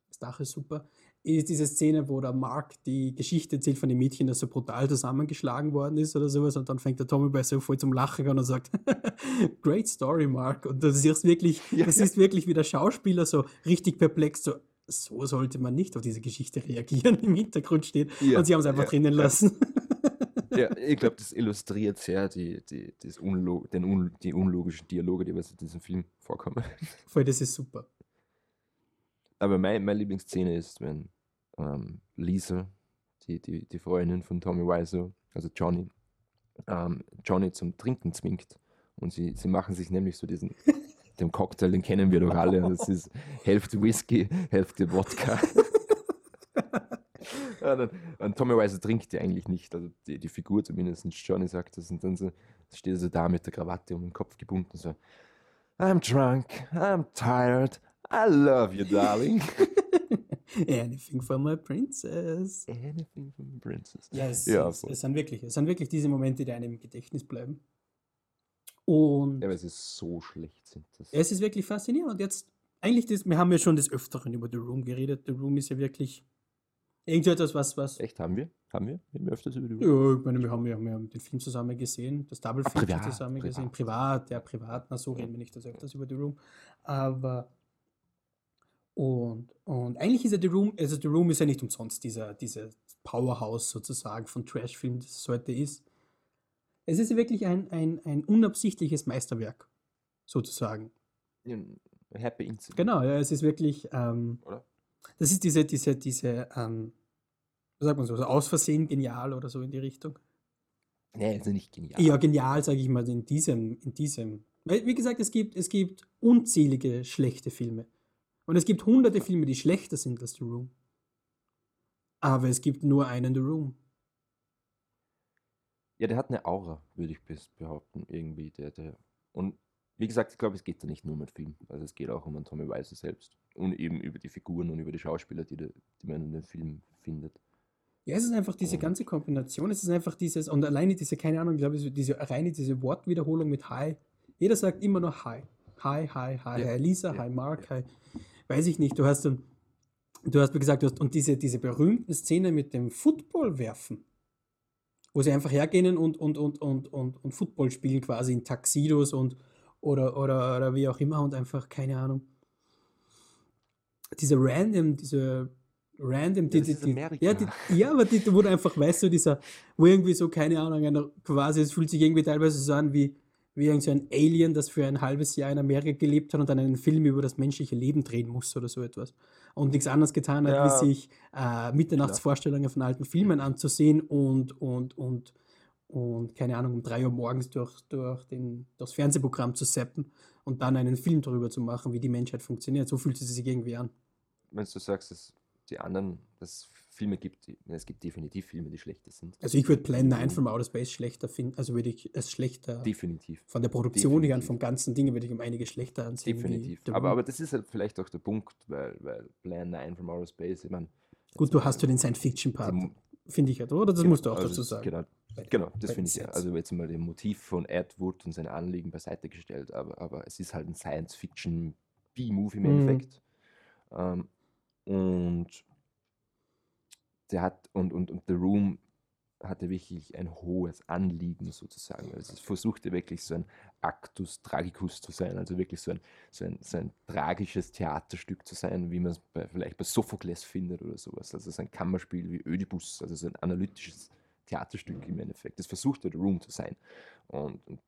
das Dach ist super, ist diese Szene, wo der Mark die Geschichte erzählt von dem Mädchen, das so brutal zusammengeschlagen worden ist oder sowas. Und dann fängt der Tommy bei so voll zum Lachen an und sagt, <laughs> Great Story, Mark. Und du siehst wirklich,
Ja,
das
ja.
ist wirklich wie der Schauspieler so richtig perplex, so, so sollte man nicht auf diese Geschichte <laughs> reagieren, im Hintergrund steht.
Ja,
Und sie haben es einfach
ja,
drinnen
ja.
lassen.
Ja, <laughs> ich glaube, das illustriert sehr die, die, das Unlo den un die unlogischen Dialoge, die in diesem Film vorkommen. <laughs>
voll, das ist super.
Aber mein, meine Lieblingsszene ist, wenn ähm, Lisa, die, die, die Freundin von Tommy Wiseau, also Johnny, ähm, Johnny zum Trinken zwingt. Und sie, sie machen sich nämlich so diesen, den Cocktail, den kennen wir doch alle. Das ist Hälfte Whisky, Hälfte Wodka. <laughs> Dann, und Tommy Wiseau trinkt ja eigentlich nicht, also die, die Figur zumindest, Johnny sagt das und dann so, steht er so da mit der Krawatte um den Kopf gebunden, so I'm drunk, I'm tired, I love you, darling. <laughs>
Anything for my princess.
Anything from a princess.
Ja, es,
Ja,
es, es, sind wirklich, es sind wirklich diese Momente, die einem im Gedächtnis bleiben. Und
Ja, aber es ist so schlecht sind das.
es ist wirklich faszinierend. Und jetzt, eigentlich, das, wir haben ja schon des Öfteren über The Room geredet. The Room ist ja wirklich irgendetwas, was, was.
Echt, haben wir? Haben wir? Haben wir öfters über die
Ja, ich meine, wir haben, ja, wir haben den Film zusammen gesehen, das Double
Ah,
Feature
privat,
zusammen
privat.
gesehen. Privat, ja, privat, na so reden wir nicht so öfters über The Room. Aber und, und eigentlich ist ja The Room, also The Room ist ja nicht umsonst dieser, dieser Powerhouse sozusagen von Trashfilm, das es heute ist. Es ist wirklich ein, ein, ein unabsichtliches Meisterwerk, sozusagen.
Happy Incident.
Genau, ja, es ist wirklich, ähm,
Oder?
das ist diese, diese, diese, ähm, was sagt man so, so aus Versehen genial oder so in die Richtung.
Nee, ja nicht genial.
Ja, genial, sage ich mal, in diesem, in diesem. Weil, wie gesagt, es gibt, es gibt unzählige schlechte Filme. Und es gibt hunderte Filme, die schlechter sind als The Room. Aber es gibt nur einen The Room.
Ja, der hat eine Aura, würde ich behaupten, irgendwie. Der, der. Und wie gesagt, ich glaube, es geht da nicht nur um den Film. Also es geht auch um Tommy Wiseau selbst. Und eben über die Figuren und über die Schauspieler, die, der, die man in dem Film findet.
Ja, es ist einfach diese
Und-
ganze Kombination. Es ist einfach dieses, und alleine diese, keine Ahnung, ich glaube, diese, reine diese Wortwiederholung mit Hi. Jeder sagt immer noch Hi. Hi, hi, hi,
Ja,
hi Lisa,
ja,
hi Mark, hi. Weiß ich nicht, du hast dann, du hast wie gesagt, du hast, und diese, diese berühmten Szenen mit dem Football werfen, wo sie einfach hergehen und, und, und, und, und, und Football spielen quasi in Taxidos und oder, oder, oder wie auch immer und einfach, keine Ahnung. Diese random, diese random, die, die, die, ja, die, ja, aber die, wo du einfach, weißt du, dieser, wo irgendwie so, keine Ahnung, einer quasi, es fühlt sich irgendwie teilweise so an wie, wie irgend so ein Alien, das für ein halbes Jahr in Amerika gelebt hat und dann einen Film über das menschliche Leben drehen muss oder so etwas. Und nichts anderes getan hat,
Ja.
wie sich äh, Mitternachtsvorstellungen von alten Filmen anzusehen und, und, und, und, keine Ahnung, um drei Uhr morgens durch, durch den, das Fernsehprogramm zu zappen und dann einen Film darüber zu machen, wie die Menschheit funktioniert. So fühlt es sich irgendwie an.
Wenn du sagst, dass die anderen, dass es Filme gibt, es gibt definitiv Filme, die schlechter sind.
Also ich würde Plan 9 from Outer Space schlechter finden, also würde ich es schlechter
Definitiv.
von der Produktion her und
Definitiv.
vom ganzen Ding würde ich um einige schlechter ansehen.
Definitiv. Aber, aber das ist halt vielleicht auch der Punkt, weil, weil Plan 9 from Outer Space, ich meine,
Gut, du hast ja den Science-Fiction-Part, finde ich halt, oder? Das
Genau,
musst du auch
also
dazu sagen.
Genau, genau das finde ich ja. Also jetzt mal dem Motiv von Ed Wood und sein Anliegen beiseite gestellt, aber, aber es ist halt ein Science-Fiction B-Movie im
Mhm.
Endeffekt. Ähm, und der hat, und, und, und The Room hatte wirklich ein hohes Anliegen sozusagen. Also es versuchte wirklich so ein Actus Tragicus zu sein, also wirklich so ein, so ein, so ein tragisches Theaterstück zu sein, wie man es bei, vielleicht bei Sophokles findet oder sowas. Also so ein Kammerspiel wie Ödipus, also so ein analytisches Theaterstück im Endeffekt. Das versuchte The Room zu sein und, und,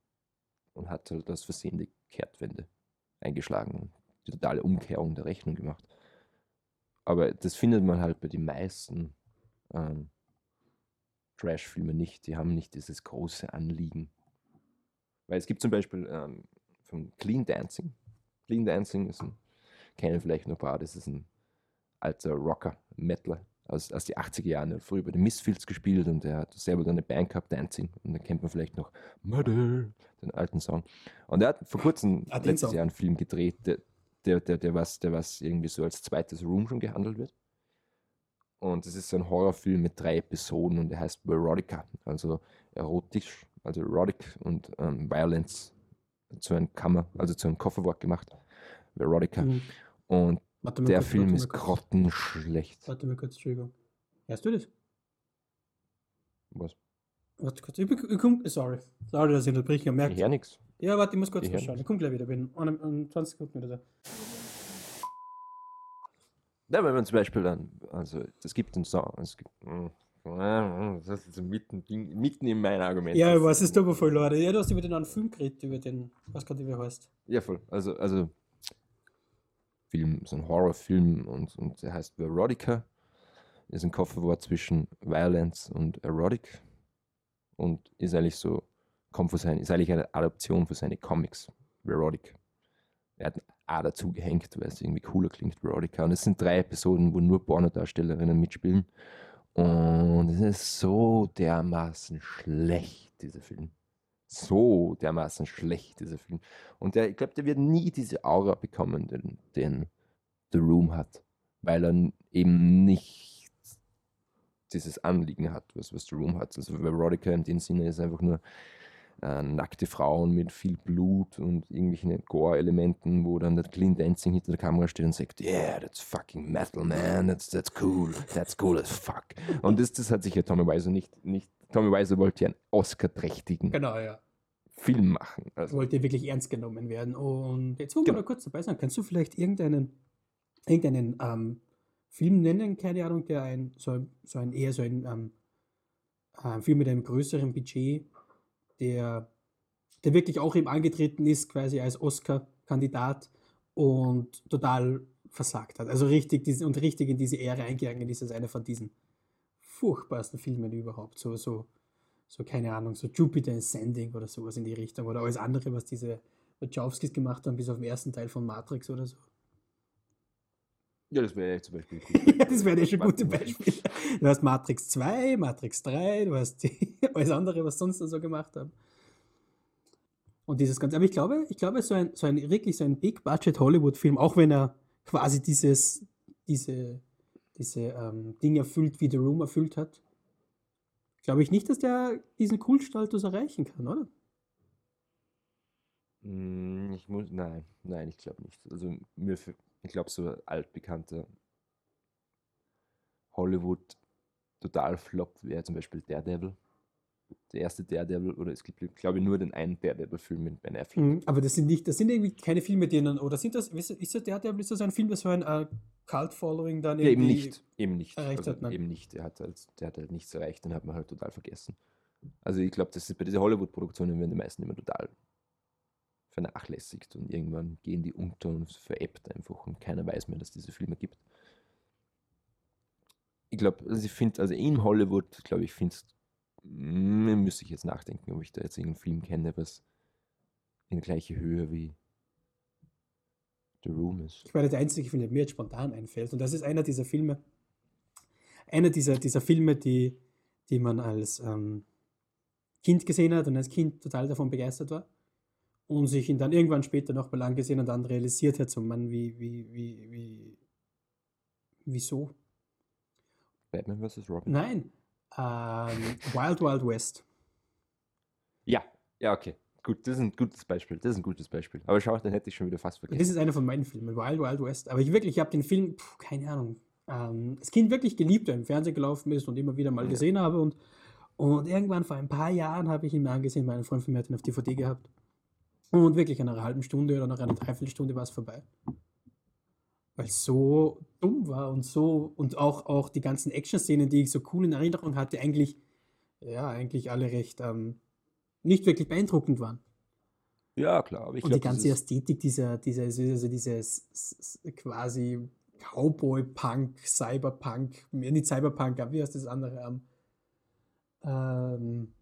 und hat halt aus Versehen Kehrtwende eingeschlagen und die totale Umkehrung der Rechnung gemacht. Aber das findet man halt bei den meisten ähm, Trash-Filme nicht. Die haben nicht dieses große Anliegen. Weil es gibt zum Beispiel ähm, von Clean Dancing. Clean Dancing ist ein, kennen vielleicht noch ein paar, das ist ein alter Rocker, Metaler aus, aus die 80er Jahren. Er hat früher bei den Misfits gespielt und er hat selber dann eine Band gehabt, Dancing. Und dann kennt man vielleicht noch Mother, den alten Song. Und er hat vor kurzem,
Ah, den
letztes
Song.
Jahr, einen Film gedreht, der, der, der, der, was, der was irgendwie so als zweites Room schon gehandelt wird. Und es ist so ein Horrorfilm mit drei Episoden und der heißt Erotica, also erotisch, also Erotic und ähm, Violence zu einem Kammer, also zu einem Kofferwort gemacht. Erotica.
Mhm.
Und der
kurz,
Film ist
kurz.
grottenschlecht.
Warte mal kurz, Entschuldigung. Hörst du das?
Was?
Warte kurz, ich, ich komm, sorry. Sorry, dass ich unterbreche,
Ich
merkt.
höre nichts.
Ja, warte, ich muss kurz
Ich
schauen. Ich komme gleich wieder, bin in, in 20 Minuten wieder da.
Ja, wenn man zum Beispiel dann, also es gibt einen Song, es gibt, mm, das ist so mitten, mitten in mein Argument.
Ja, ich weiß, es
ist-
tut mir voll leid. Ja, du hast über den einen Film geredet, über den, weiß gerade, wie er heißt.
Ja, voll. Also, also Film, so ein Horrorfilm und, und der heißt Erotica. Ist ein Kofferwort zwischen Violence und Erotic und ist eigentlich so, kommt von seinen, ist eigentlich eine Adaption für seine Comics, Erotic. Er hat ein A dazu gehängt, weil es irgendwie cooler klingt, Erotica. Und es sind drei Episoden, wo nur Pornodarstellerinnen mitspielen. Und es ist so dermaßen schlecht, dieser Film. So dermaßen schlecht, dieser Film. Und der, ich glaube, der wird nie diese Aura bekommen, den, den The Room hat. Weil er eben nicht dieses Anliegen hat, was, was The Room hat. Also Veronica in dem Sinne ist einfach nur äh, nackte Frauen mit viel Blut und irgendwelchen Gore-Elementen, wo dann der Clean Dancing hinter der Kamera steht und sagt, yeah, that's fucking metal, man, that's, that's cool, that's cool as fuck. Und das, das hat sich ja Tommy Wiseau nicht, nicht Tommy Wiseau wollte ja einen Oscar-trächtigen
Genau, ja.
Film machen. Also,
Wollte wirklich ernst genommen werden. Und jetzt, wo wir
Genau.
da kurz dabei sind, kannst du vielleicht irgendeinen, irgendeinen ähm, Film nennen, keine Ahnung, der ein, so, ein- so ein eher so ein ähm, äh, Film mit einem größeren Budget, der, der wirklich auch eben angetreten ist, quasi als Oscar-Kandidat und total versagt hat. Also richtig diese, und richtig in diese Ära eingegangen ist als einer von diesen furchtbarsten Filmen überhaupt. So, so, so keine Ahnung, so Jupiter Ascending oder sowas in die Richtung oder alles andere, was diese Wachowskis gemacht haben, bis auf den ersten Teil von Matrix oder so.
Ja, das wäre ja zum Beispiel <laughs>
ja, das wäre ja schon ein gutes Beispiel. Du hast Matrix 2, Matrix 3, du hast die, <laughs> alles andere, was sonst noch so gemacht haben. Und dieses Ganze, aber ich glaube, ich glaube, so ein, so ein wirklich so ein Big-Budget-Hollywood-Film, auch wenn er quasi dieses, diese, diese ähm, Dinge erfüllt, wie The Room erfüllt hat, glaube ich nicht, dass der diesen Kultstatus erreichen kann, oder?
Mm, Ich muss, nein, nein, ich glaube nicht. Also mir, ich glaube, so ein altbekannter Hollywood total Flop wäre zum Beispiel Daredevil. Der erste Daredevil, oder es gibt, glaube ich, nur den einen Daredevil-Film mit Ben Affleck.
Mhm, aber das sind nicht, das sind irgendwie keine Filme, denen, oder sind das, ist ist das der, der ist das ein Film, der so ein äh, Cult-Following dann
Ja, eben nicht, eben nicht.
erreicht
Also
hat, nein.
eben nicht. Der hat, halt, der hat halt nichts erreicht, den hat man halt total vergessen. Also ich glaube, das ist bei diesen Hollywood-Produktionen werden die meisten immer total vernachlässigt und irgendwann gehen die unter und veräppt einfach und keiner weiß mehr, dass es diese Filme gibt. Ich glaube, also ich finde, also in Hollywood, glaube ich, finde es, müsste ich jetzt nachdenken, ob ich da jetzt irgendeinen Film kenne, was in gleiche Höhe wie The Room ist.
Ich meine, der einzige Film, der mir jetzt spontan einfällt, und das ist einer dieser Filme, einer dieser, dieser Filme, die, die man als ähm, Kind gesehen hat und als Kind total davon begeistert war und sich ihn dann irgendwann später nochmal angesehen und dann realisiert hat, so Mann, wie, wie, wie, wie, wieso?
Batman vs. Robin?
Nein. Ähm, Wild Wild West.
Ja, ja, okay. Gut, das ist ein gutes Beispiel. Das ist ein gutes Beispiel. Aber schau, den hätte ich schon wieder fast vergessen.
Das ist einer von meinen Filmen, Wild Wild West. Aber ich wirklich, ich habe den Film, puh, keine Ahnung, ähm, als Kind wirklich geliebt, der im Fernsehen gelaufen ist und immer wieder mal
Ja.
gesehen habe. Und, und irgendwann vor ein paar Jahren habe ich ihn mir angesehen, mein Freund von mir hat ihn auf DVD gehabt. Und wirklich nach einer halben Stunde oder nach einer Dreiviertelstunde war es vorbei. Weil es so dumm war und so, und auch, auch die ganzen Action-Szenen, die ich so cool in Erinnerung hatte, eigentlich, ja, eigentlich alle recht ähm, nicht wirklich beeindruckend waren.
Ja, klar.
Und
glaube,
die ganze Ästhetik dieser, dieser also dieses quasi Cowboy-Punk, Cyberpunk, nicht Cyberpunk, aber wie heißt das andere? Ähm, ähm,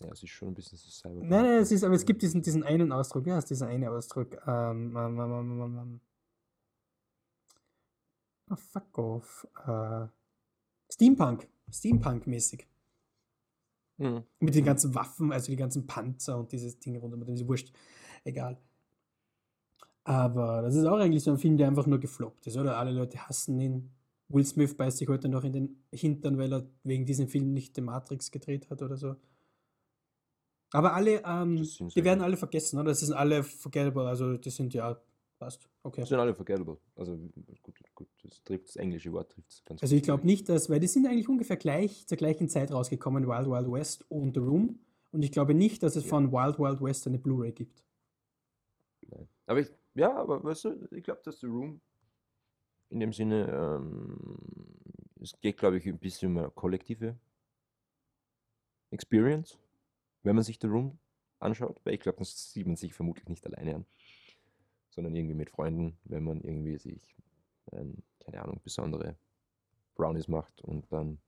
ja, es ist schon ein bisschen so Cyberpunk.
nein, nein, es ist, aber es gibt diesen, diesen einen Ausdruck, wie heißt dieser eine Ausdruck? Ähm, ähm, ähm, ähm. Ah, fuck off. Äh, Steampunk, Steampunk-mäßig.
Mhm.
Mit den ganzen Waffen, also die ganzen Panzer und dieses Ding rund um ist wurscht. Egal. Aber das ist auch eigentlich so ein Film, der einfach nur gefloppt ist, oder? Alle Leute hassen ihn. Will Smith beißt sich heute noch in den Hintern, weil er wegen diesem Film nicht The Matrix gedreht hat oder so. Aber alle, ähm,
Das
die
so-
werden alle vergessen, oder? Das sind alle forgettable, also die sind ja, passt. Okay.
Das sind alle forgettable. Also gut, gut, das trifft das englische Wort trifft es ganz
Also ich
gut.
glaube nicht, dass, weil die sind eigentlich ungefähr gleich zur gleichen Zeit rausgekommen, Wild Wild West und The Room. Und ich glaube nicht, dass es
Ja.
von Wild Wild West eine Blu-ray gibt.
Nein. Aber ich, ja, aber weißt du, ich glaube, dass The Room in dem Sinne, ähm, es geht, glaube ich, ein bisschen um eine kollektive Experience, wenn man sich The Room anschaut, weil ich glaube, das sieht man sich vermutlich nicht alleine an, sondern irgendwie mit Freunden, wenn man irgendwie sich, ähm, keine Ahnung, besondere Brownies macht und dann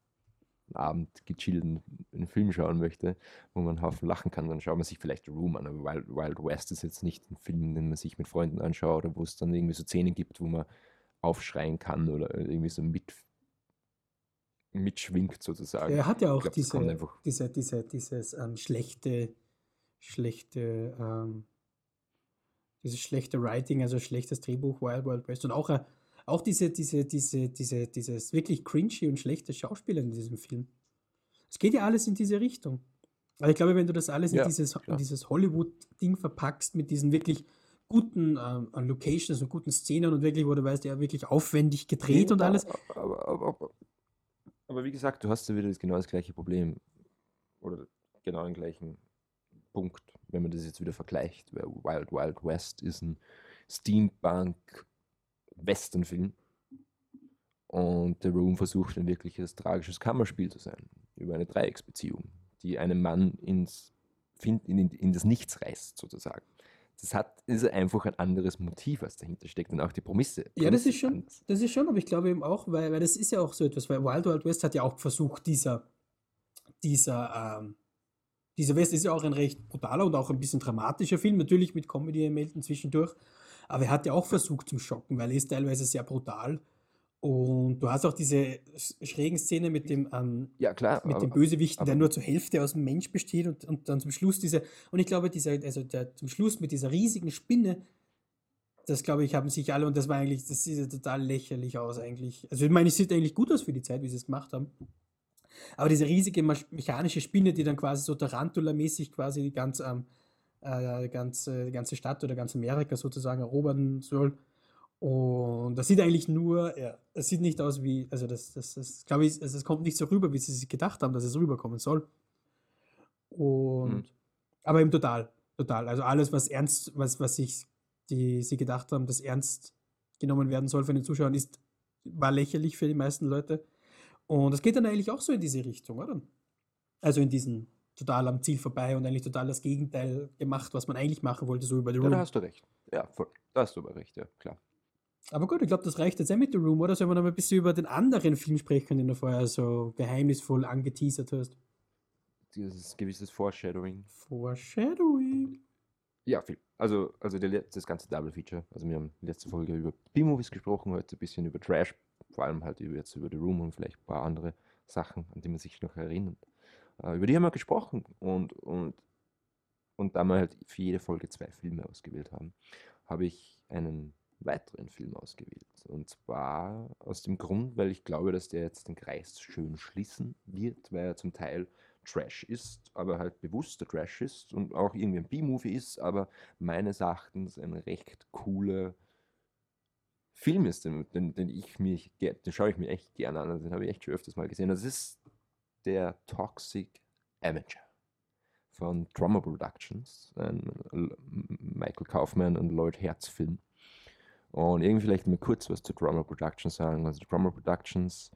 einen Abend gechillt einen, Film schauen möchte, wo man einen Haufen lachen kann, dann schaut man sich vielleicht The Room an. Aber Wild, Wild West ist jetzt nicht ein Film, den man sich mit Freunden anschaut oder wo es dann irgendwie so Szenen gibt, wo man aufschreien kann oder irgendwie so mit, mitschwingt sozusagen.
Er hat ja auch
glaub,
diese, diese, diese, dieses ähm, schlechte, schlechte, ähm, dieses schlechte Writing, also schlechtes Drehbuch, Wild Wild West und auch, äh, auch diese, diese, diese, diese, dieses wirklich cringy und schlechte Schauspiel in diesem Film. Es geht ja alles in diese Richtung. Aber ich glaube, wenn du das alles in
Ja,
dieses, in
klar.
dieses Hollywood-Ding verpackst mit diesen wirklich guten ähm, Locations und guten Szenen und wirklich, wo du weißt, ja, wirklich aufwendig gedreht
Ja,
und alles,
Aber, aber, aber, aber wie gesagt, du hast ja wieder das, genau das gleiche Problem. Oder genau den gleichen Punkt, wenn man das jetzt wieder vergleicht. Wild Wild West ist ein Steampunk-Western-Film. Und The Room versucht ein wirkliches tragisches Kammerspiel zu sein. Über eine Dreiecksbeziehung, die einen Mann ins, find- in, in das Nichts reißt, sozusagen. Das hat, ist einfach ein anderes Motiv, was dahinter steckt. Und auch die Prämisse.
Ja, das ist schon,
anders.
das ist schon, aber ich glaube eben auch, weil, weil das ist ja auch so etwas, weil Wild Wild West hat ja auch versucht, dieser, dieser, ähm, dieser West ist ja auch ein recht brutaler und auch ein bisschen dramatischer Film, natürlich mit Comedy-Elementen zwischendurch, aber er hat ja auch versucht zum Schocken, weil er ist teilweise sehr brutal und du hast auch diese sch- schrägen Szene mit dem, ähm,
Ja, klar.
mit dem
aber-
Bösewichten, der nur zur Hälfte aus dem Mensch besteht und, und dann zum Schluss diese, und ich glaube, dieser, also der, zum Schluss mit dieser riesigen Spinne, das glaube ich, haben sich alle, und das war eigentlich, das sieht ja total lächerlich aus eigentlich. Also ich meine, es sieht eigentlich gut aus für die Zeit, wie sie es gemacht haben. Aber diese riesige mechanische Spinne, die dann quasi so Tarantula-mäßig quasi die ganze, ähm, äh, ganze, die ganze Stadt oder ganz Amerika sozusagen erobern soll. Und das sieht eigentlich nur, ja, es sieht nicht aus wie, also das, das, das glaube ich, es kommt nicht so rüber, wie sie sich gedacht haben, dass es rüberkommen soll. Und,
Mhm.
aber eben total, total. Also alles, was ernst, was, was sich, die sie gedacht haben, dass ernst genommen werden soll von den Zuschauern, ist, war lächerlich für die meisten Leute. Und es geht dann eigentlich auch so in diese Richtung, oder? Also in diesen total am Ziel vorbei und eigentlich total das Gegenteil gemacht, was man eigentlich machen wollte, so über The
Ja,
Room.
da hast du recht. Ja, voll. Da hast du aber recht, ja, klar.
Aber gut, ich glaube, das reicht jetzt eh mit The Room, oder? Sollen wir noch ein bisschen über den anderen Film sprechen, den du vorher so geheimnisvoll angeteasert hast?
Dieses gewisses Foreshadowing.
Foreshadowing.
Ja, viel. Also, also der, das ganze Double Feature. Also wir haben letzte Folge über B-Movies gesprochen, heute ein bisschen über Trash, vor allem halt über, jetzt über The Room und vielleicht ein paar andere Sachen, an die man sich noch erinnert. Äh, über die haben wir gesprochen und, und, und da wir halt für jede Folge zwei Filme ausgewählt haben, habe ich einen weiteren Film ausgewählt. Und zwar aus dem Grund, weil ich glaube, dass der jetzt den Kreis schön schließen wird, weil er zum Teil Trash ist, aber halt bewusster Trash ist und auch irgendwie ein B-Movie ist, aber meines Erachtens ein recht cooler Film ist, den, den, den ich mich, den schaue ich mir echt gerne an, also den habe ich echt schon öfters mal gesehen. Das ist der Toxic Avenger von Drummer Productions, ein Michael Kaufman und Lloyd Herz Film. Und irgendwie vielleicht mal kurz was zu Drummer Productions sagen. Also Drummer Productions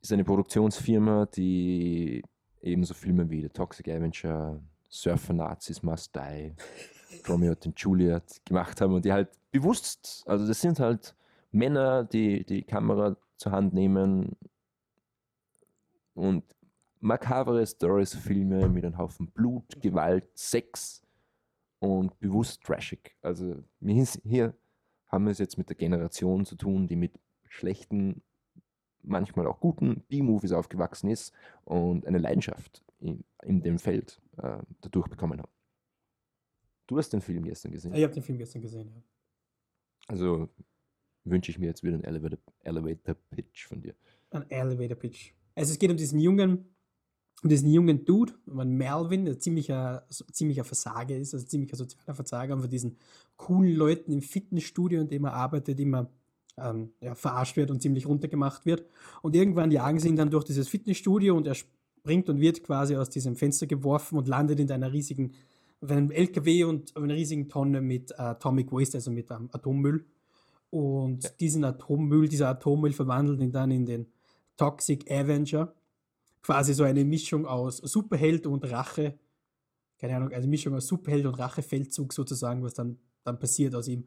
ist eine Produktionsfirma, die ebenso Filme wie The Toxic Avenger, Surfer Nazis Must Die, <laughs> Romeo und Juliet gemacht haben und die halt bewusst, also das sind halt Männer, die die Kamera zur Hand nehmen und makabere Stories, Filme mit einem Haufen Blut, Gewalt, Sex und bewusst trashig. Also hier haben wir es jetzt mit der Generation zu tun, die mit schlechten, manchmal auch guten B-Movies aufgewachsen ist und eine Leidenschaft in, in dem Feld äh, dadurch bekommen hat. Du hast den Film gestern gesehen?
Ich habe den Film gestern gesehen, ja.
Also wünsche ich mir jetzt wieder einen Elevator, Elevator Pitch von dir.
Ein Elevator Pitch. Also es geht um diesen jungen, um diesen jungen Dude, um Melvin, der ziemlicher, ziemlicher Versager ist, also ziemlicher sozialer Versager und von diesen coolen Leuten im Fitnessstudio, in dem er arbeitet, immer ähm, ja, verarscht wird und ziemlich runtergemacht wird. Und irgendwann jagen sie ihn dann durch dieses Fitnessstudio und er springt und wird quasi aus diesem Fenster geworfen und landet in einer riesigen auf einem LKW und auf einer riesigen Tonne mit äh, Atomic Waste, also mit ähm, Atommüll. Und ja. diesen Atommüll, dieser Atommüll verwandelt ihn dann in den Toxic Avenger. Quasi so eine Mischung aus Superheld und Rache. Keine Ahnung, also Mischung aus Superheld und Rachefeldzug sozusagen, was dann, dann passiert aus ihm.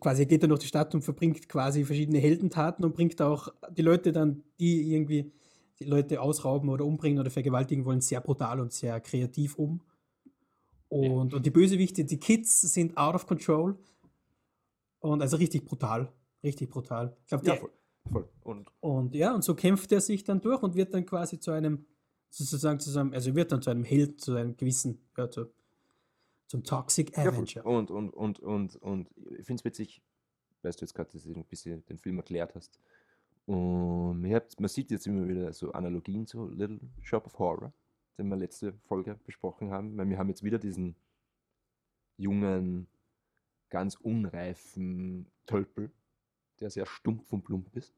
Quasi geht er durch die Stadt und verbringt quasi verschiedene Heldentaten und bringt auch die Leute dann, die irgendwie die Leute ausrauben oder umbringen oder vergewaltigen wollen, sehr brutal und sehr kreativ um. Und, ja. und die Bösewichte, die Kids sind out of control. Und also richtig brutal. Richtig brutal. Ich glaub, ja, voll. Und, und ja, und so kämpft er sich dann durch und wird dann quasi zu einem, sozusagen zu einem, also wird dann zu einem Held, zu einem gewissen, ja, zu, zum Toxic Avenger.
Ja, und, und, und, und, und ich finde es witzig, weißt du jetzt gerade, dass du ein bisschen den Film erklärt hast. Und man sieht jetzt immer wieder so Analogien zu Little Shop of Horror den wir letzte Folge besprochen haben, weil wir haben jetzt wieder diesen jungen, ganz unreifen Tölpel, der sehr stumpf und plump ist.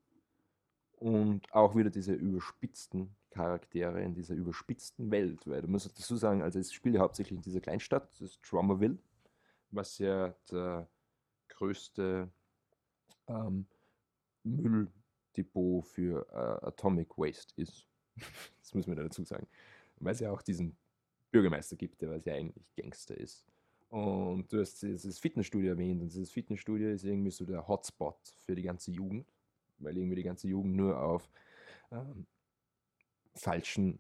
Und auch wieder diese überspitzten Charaktere in dieser überspitzten Welt, weil du musst dazu sagen, also es spielt ja hauptsächlich in dieser Kleinstadt, das ist Drummerville, was ja der größte ähm, Mülldepot für äh, Atomic Waste ist. <laughs> das muss man dazu sagen weil es ja auch diesen Bürgermeister gibt, der was ja eigentlich Gangster ist. Und du hast dieses Fitnessstudio erwähnt und dieses Fitnessstudio ist irgendwie so der Hotspot für die ganze Jugend, weil irgendwie die ganze Jugend nur auf ähm, falschen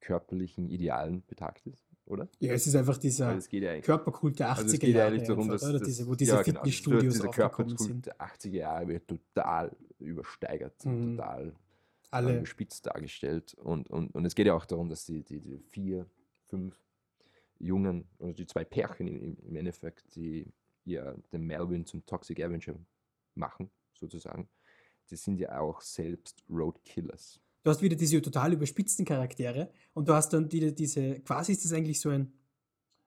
körperlichen Idealen betagt ist, oder?
Ja, es ist einfach dieser
ja
Körperkult der 80er
also es geht
Jahre.
eigentlich darum, dass,
oder?
dass,
diese, wo diese ja, genau, Fitnessstudios
dieser Körperkult der 80er Jahre wird total übersteigert, mhm. total alle gespitzt dargestellt. Und, und, und es geht ja auch darum, dass die, die, die vier, fünf Jungen, also die zwei Pärchen im, Endeffekt, die ja den Melvin zum Toxic Avenger machen, sozusagen, die sind ja auch selbst Roadkillers.
Du hast wieder diese total überspitzten Charaktere und du hast dann die, diese, quasi ist das eigentlich so ein,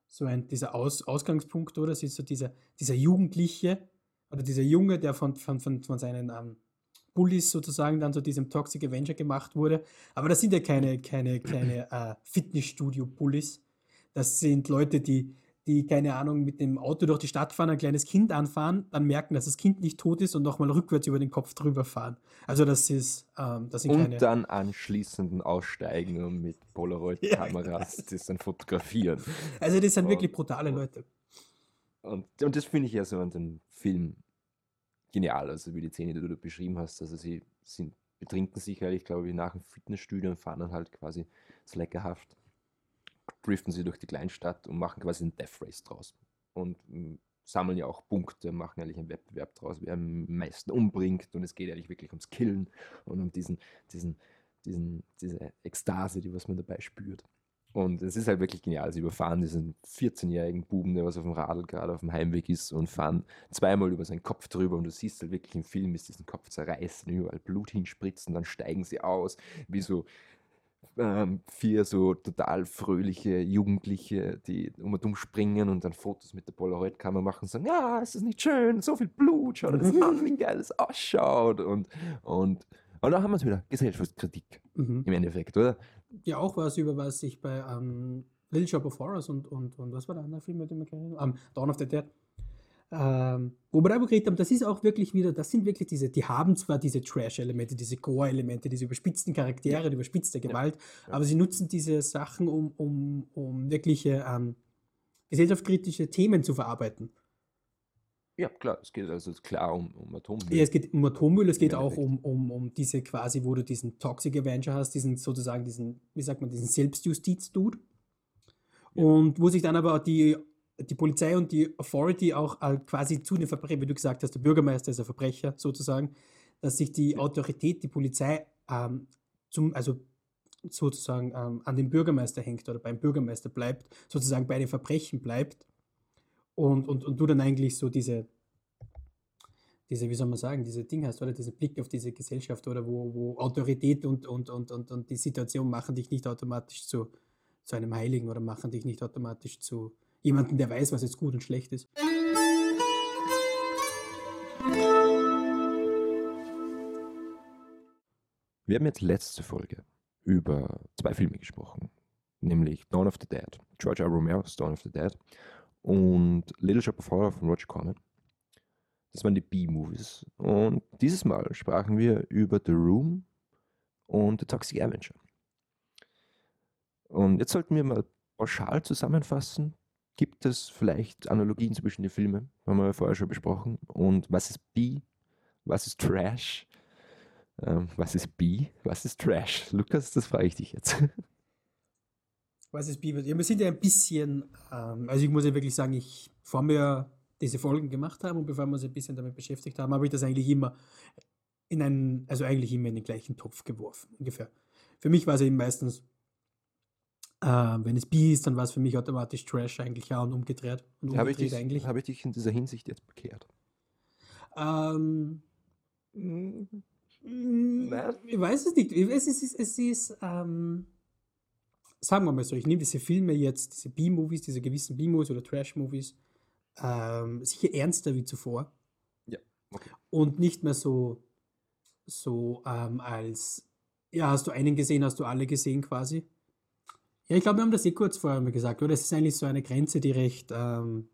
so ein, dieser Aus, Ausgangspunkt, oder? Das ist so dieser, dieser Jugendliche oder dieser Junge, der von, von, von, von seinen ähm, Bullies sozusagen dann zu diesem Toxic Avenger gemacht wurde. Aber das sind ja keine, keine, keine äh, Fitnessstudio-Bullies. Das sind Leute, die, die, keine Ahnung, mit dem Auto durch die Stadt fahren, ein kleines Kind anfahren, dann merken, dass das Kind nicht tot ist und nochmal rückwärts über den Kopf drüber fahren. Also das ist, ähm, das sind
Und
keine...
dann anschließend aussteigen und mit Polaroid-Kameras <laughs> ja, das dann fotografieren.
Also das sind und, wirklich brutale Leute.
Und, und das finde ich ja so an dem Film genial, also wie die Szene, die du beschrieben hast. Also sie sind, betrinken sich halt, ich glaube, nach dem Fitnessstudio und fahren dann halt quasi sleckerhaft, driften sie durch die Kleinstadt und machen quasi einen Death Race draus. Und mh, mm, sammeln ja auch Punkte, machen eigentlich einen Wettbewerb draus, wer am meisten umbringt. Und es geht eigentlich wirklich ums Killen und um diesen, diesen, diesen, diese Ekstase, die was man dabei spürt. Und es ist halt wirklich genial. Sie überfahren diesen 14-jährigen Buben, der was auf dem Radl gerade auf dem Heimweg ist und fahren zweimal über seinen Kopf drüber und du siehst halt wirklich im Film, ist diesen Kopf zerreißen, überall Blut hinspritzen, dann steigen sie aus, wie so ähm, vier so total fröhliche Jugendliche, die um und um springen und dann Fotos mit der Polaroid-Kamera machen und sagen, ja, ist das nicht schön, so viel Blut, schau dir das an, <laughs> wie geil es ausschaut und, und, und dann haben wir es wieder, Gesellschaftskritik
Mhm.
im Endeffekt, oder?
Ja, auch was, über was ich bei ähm, Little Shop of Horrors und, und, und was war der andere Film, mit dem wir kennen? Um, Dawn of the Dead. Ähm, wo wir darüber geredet haben, das ist auch wirklich wieder, das sind wirklich diese, die haben zwar diese Trash-Elemente, diese Gore-Elemente, diese überspitzten Charaktere, die überspitzte Gewalt,
Ja.
aber sie nutzen diese Sachen, um, um, um wirkliche ähm, gesellschaftskritische Themen zu verarbeiten.
Ja, klar, es geht also klar um, um Atommüll.
Ja, es geht um Atommüll, es geht auch um, um, um diese quasi, wo du diesen Toxic Avenger hast, diesen sozusagen diesen, wie sagt man, diesen Selbstjustiz-Dude.
Ja.
Und wo sich dann aber die, die Polizei und die Authority auch äh, quasi zu den Verbrechern, wie du gesagt hast, der Bürgermeister ist ein Verbrecher sozusagen, dass sich die Autorität, die Polizei ähm, zum, also sozusagen ähm, an den Bürgermeister hängt oder beim Bürgermeister bleibt, sozusagen bei den Verbrechen bleibt und, und, und du dann eigentlich so diese, diese, wie soll man sagen, diese Ding hast, oder? Diesen Blick auf diese Gesellschaft oder wo, wo Autorität und, und, und, und, und die Situation machen dich nicht automatisch zu, zu einem Heiligen oder machen dich nicht automatisch zu jemandem, der weiß, was jetzt gut und schlecht ist.
Wir haben jetzt letzte Folge über zwei Filme gesprochen, nämlich Dawn of the Dead, George R. Romero's Dawn of the Dead und Little Shop of Horror von Roger Corman. Das waren die B-Movies. Und dieses Mal sprachen wir über The Room und The Toxic Avenger. Und jetzt sollten wir mal pauschal zusammenfassen. Gibt es vielleicht Analogien zwischen den Filmen? Haben wir ja vorher schon besprochen. Und was ist B? Was ist Trash? Ähm, was ist B? Was ist Trash? Lukas, das frage ich dich jetzt. <laughs>
Was ist Bibel? Ja, wir sind ja ein bisschen, ähm, also ich muss ja wirklich sagen, ich, bevor wir diese Folgen gemacht haben und bevor wir uns ein bisschen damit beschäftigt haben, habe ich das eigentlich immer in einen, also eigentlich immer in den gleichen Topf geworfen, ungefähr. Für mich war es eben meistens, äh, wenn es B ist, dann war es für mich automatisch Trash eigentlich ja und umgedreht. Und
Habe ich, dich,
eigentlich.
habe ich dich in dieser Hinsicht jetzt bekehrt?
Ähm,
Nein.
Ich weiß es nicht. Es ist, es ist, es ist ähm, sagen wir mal so, ich nehme diese Filme jetzt, diese B-Movies, diese gewissen B-Movies oder Trash-Movies, ähm, sicher ernster wie zuvor.
Ja, okay.
Und nicht mehr so, so ähm, als, ja, hast du einen gesehen, hast du alle gesehen quasi. Ja, ich glaube, wir haben das eh kurz vorher mal gesagt, oder? Es ist eigentlich so eine Grenze, die recht ähm,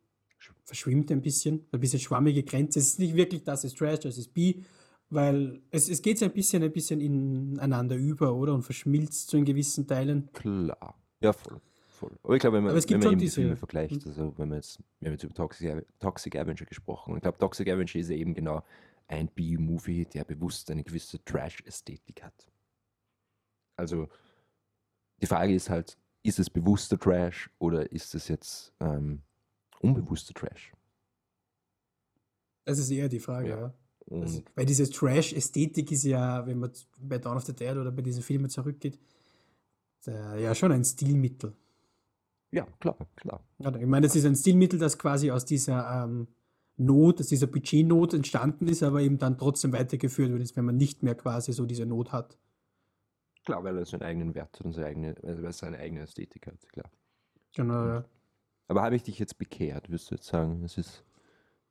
verschwimmt ein bisschen, ein bisschen schwammige Grenze. Es ist nicht wirklich, das ist Trash, das ist B, weil es, es geht so ein bisschen, ein bisschen ineinander über, oder? Und verschmilzt zu in gewissen Teilen.
Klar. Ja, voll. voll. Aber ich glaube, wenn man, wenn man eben die
diese-
Filme vergleicht, also wenn man jetzt, wir haben jetzt über Toxic, Toxic Avenger gesprochen. Und ich glaube, Toxic Avenger ist ja eben genau ein B-Movie, der bewusst eine gewisse Trash-Ästhetik hat. Also die Frage ist halt, ist es bewusster Trash oder ist es jetzt ähm, unbewusster Trash?
Das ist eher die Frage,
Ja.
ja. Also, weil diese Trash-Ästhetik ist ja, wenn man bei Dawn of the Dead oder bei diesen Filmen zurückgeht, ja schon ein Stilmittel.
ja, klar, klar.
Ja, Ich meine, das ist ein Stilmittel, das quasi aus dieser ähm, Not, aus dieser Budgetnot entstanden ist, aber eben dann trotzdem weitergeführt wird, wenn man nicht mehr quasi so diese Not hat.
Klar, weil er seinen eigenen Wert hat und seine eigene, also weil er seine eigene Ästhetik hat, klar.
Genau, ja.
Aber habe ich dich jetzt bekehrt, würdest du jetzt sagen? Es, ist,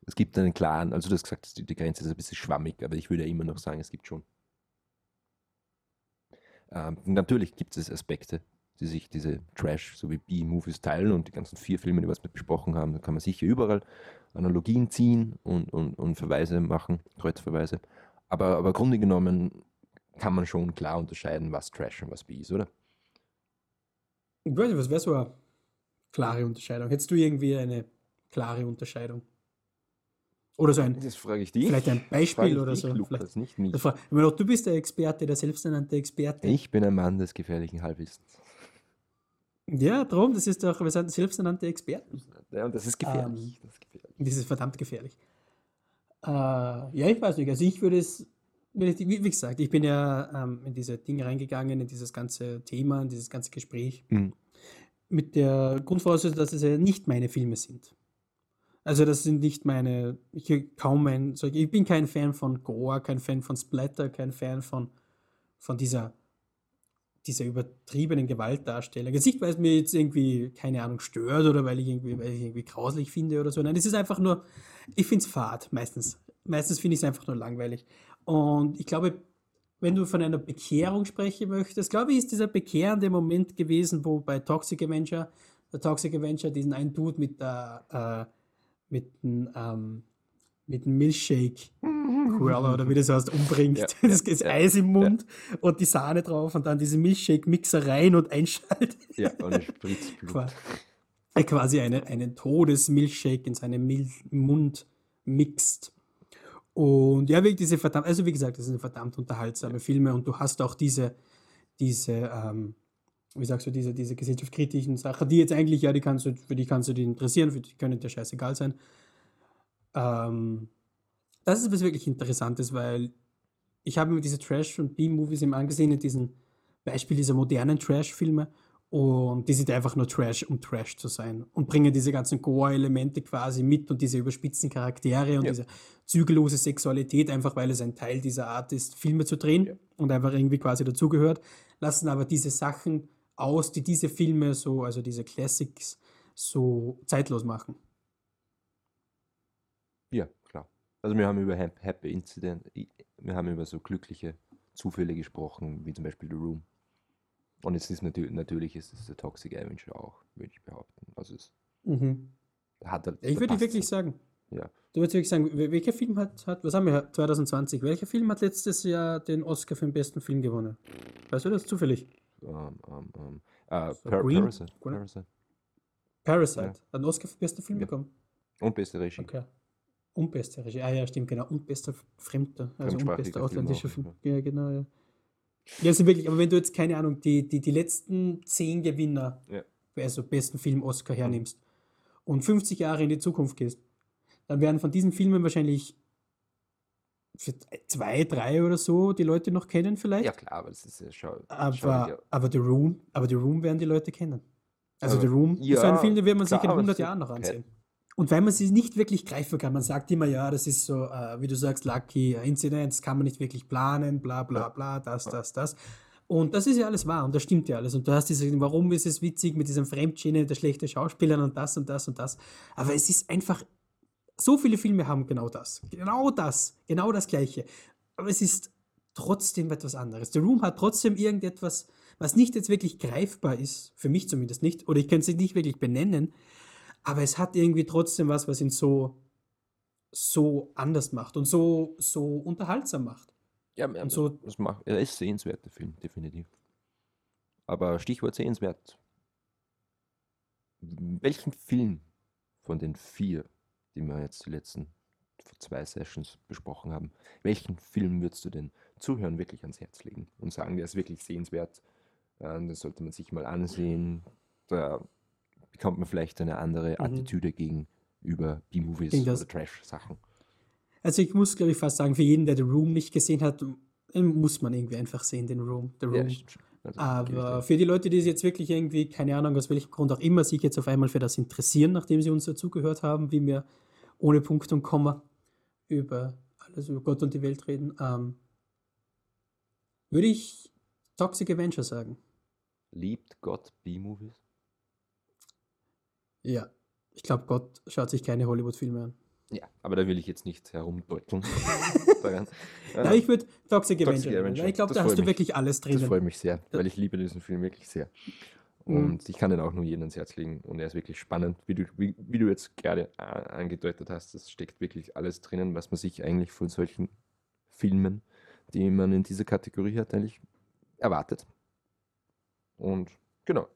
es gibt einen klaren, also du hast gesagt, die, die Grenze ist ein bisschen schwammig, aber ich würde ja immer noch sagen, es gibt schon. Ähm, natürlich gibt es Aspekte, die sich diese Trash- sowie B-Movies teilen und die ganzen vier Filme, die wir jetzt besprochen haben, da kann man sicher überall Analogien ziehen und, und, und Verweise machen, Kreuzverweise. Aber, aber Grunde genommen kann man schon klar unterscheiden, was Trash und was B ist, oder?
Ich weiß nicht, was wäre so eine klare Unterscheidung? Hättest du irgendwie eine klare Unterscheidung? Oder so ein,
Das frage ich dich.
vielleicht ein
Frage
Beispiel oder
dich,
so.
Lukas,
Vielleicht,
nicht mich.
das fra- ich meine, du bist der Experte, der selbsternannte Experte.
Ich bin ein Mann des gefährlichen Halbwissens.
Ja, darum, das ist doch, wir sind selbsternannte Experten.
Ja, und das ist gefährlich. das ist gefährlich.
Das ist verdammt gefährlich. Äh, ja, ich weiß nicht. Also ich würde es, wie, gesagt, ich bin ja ähm, in diese Dinge reingegangen, in dieses ganze Thema, in dieses ganze Gespräch.
Mhm.
mit der Grundvoraussetzung, dass es ja nicht meine Filme sind. Also das sind nicht meine, ich kaum ein, ich bin kein Fan von Gore, kein Fan von Splatter, kein Fan von, von dieser, dieser übertriebenen Gewaltdarstellung. Jetzt nicht, weil es mir jetzt irgendwie, keine Ahnung, stört oder weil ich irgendwie, weil ich irgendwie grauslich finde oder so. Nein, es ist einfach nur, ich finde es fad, meistens. Meistens finde ich es einfach nur langweilig. Und ich glaube, wenn du von einer Bekehrung sprechen möchtest, glaube ich, ist dieser bekehrende Moment gewesen, wo bei Toxic Avenger, der Toxic Avenger diesen einen Dude mit der, äh, mit dem, ähm, mit dem Milkshake Curler <laughs> oder wie das heißt, umbringt. <laughs> Ja, das ist ja, Eis im Mund ja. und die Sahne drauf und dann diese Milkshake-Mixer rein und einschaltet.
Ja, und es spritzt Blut.
Quasi eine, einen Todesmilchshake in seinem Mil Mund mixt. Und ja, wirklich diese verdammt, also wie gesagt, das sind verdammt unterhaltsame Filme und du hast auch diese, diese, ähm, wie sagst du, diese, diese gesellschaftskritischen Sachen, die jetzt eigentlich, ja, die kannst du, für die kannst du dich interessieren, für die können dir scheißegal sein. Ähm, das ist was wirklich Interessantes, weil ich habe mir diese Trash- und B-Movies eben angesehen, in diesem Beispiel dieser modernen Trash-Filme und die sind einfach nur Trash, um Trash zu sein. Und bringen diese ganzen Gore-Elemente quasi mit und diese überspitzten Charaktere und ja. diese zügellose Sexualität, einfach weil es ein Teil dieser Art ist, Filme zu drehen ja. und einfach irgendwie quasi dazugehört. Lassen aber diese Sachen aus, die diese Filme so, also diese Classics, so zeitlos machen.
Ja, klar. Also wir haben über Happy Incident, wir haben über so glückliche Zufälle gesprochen, wie zum Beispiel The Room. Und es ist natürlich, natürlich ist es der Toxic Avenger auch, würde ich behaupten. Also es mhm.
hat halt, Ich würde wirklich sagen.
Ja.
Du würdest wirklich sagen, welcher Film hat, hat, was haben wir 2020, welcher Film hat letztes Jahr den Oscar für den besten Film gewonnen? Weißt du das zufällig?
Um, um, um, uh, so Par Green? Parasite.
Parasite. Parasite. Ja. Hat einen Oscar für den besten Film ja. bekommen.
Und beste Regie.
Okay. Und beste Regie. Ah ja, stimmt, genau. Und bester Fremder. Also und bester ausländischer Film. Film. Ja, genau, ja. Ja, also wirklich, aber wenn du jetzt, keine Ahnung, die, die, die letzten zehn Gewinner, ja. also besten Film Oscar hernimmst und 50 Jahre in die Zukunft gehst, dann werden von diesen Filmen wahrscheinlich für zwei, drei oder so die Leute noch kennen vielleicht.
Ja klar, aber das ist ja schon.
Aber, aber The Room, aber The Room werden die Leute kennen. Also aber, The Room ja, ist so ein Film, den wird man klar, sich in 100 Jahren noch ansehen. Und weil man sie nicht wirklich greifen kann, man sagt immer, ja, das ist so, äh, wie du sagst, Lucky Incidents, kann man nicht wirklich planen, bla bla bla, das, das, das. Und das ist ja alles wahr und das stimmt ja alles. Und du hast diese, warum ist es witzig mit diesem Fremdschäne, der schlechte Schauspieler und das und das und das. Aber es ist einfach, so viele Filme haben genau das. Genau das. Genau das Gleiche. Aber es ist trotzdem etwas anderes. The Room hat trotzdem irgendetwas, was nicht jetzt wirklich greifbar ist, für mich zumindest nicht, oder ich kann es nicht wirklich benennen, aber es hat irgendwie trotzdem was, was ihn so, so anders macht und so, so unterhaltsam macht.
Ja, und so, das macht, er ist sehenswert, der Film, definitiv. Aber Stichwort sehenswert. Welchen Film von den vier, die wir jetzt die letzten zwei Sessions besprochen haben, welchen Film würdest du den Zuhören wirklich ans Herz legen und sagen, der ist wirklich sehenswert, äh, das sollte man sich mal ansehen, da bekommt man vielleicht eine andere mhm. Attitüde gegenüber B-Movies oder Trash-Sachen.
Also ich muss, glaube ich, fast sagen, für jeden, der The Room nicht gesehen hat, muss man irgendwie einfach sehen, den Room. The Room. Ja, also, Aber für die Leute, die es jetzt wirklich irgendwie, keine Ahnung, aus welchem Grund auch immer, sich jetzt auf einmal für das interessieren, nachdem sie uns dazugehört haben, wie wir ohne Punkt und Komma über alles über Gott und die Welt reden, ähm, würde ich Toxic Avenger sagen.
Liebt Gott B-Movies?
Ja, ich glaube, Gott schaut sich keine Hollywood-Filme an.
Ja, aber da will ich jetzt nicht herumdeuteln. <laughs>
Nein, ich würde Toxic Avenger. Toxic Avenger. Ich glaube, da hast du mich, wirklich alles drin.
Das freut mich sehr, weil ich liebe diesen Film wirklich sehr. Mhm. Und mhm. ich kann den auch nur jedem ans Herz legen. Und er ist wirklich spannend, wie du, wie, wie du jetzt gerade äh, angedeutet hast. Es steckt wirklich alles drinnen, was man sich eigentlich von solchen Filmen, die man in dieser Kategorie hat, eigentlich erwartet. Und genau,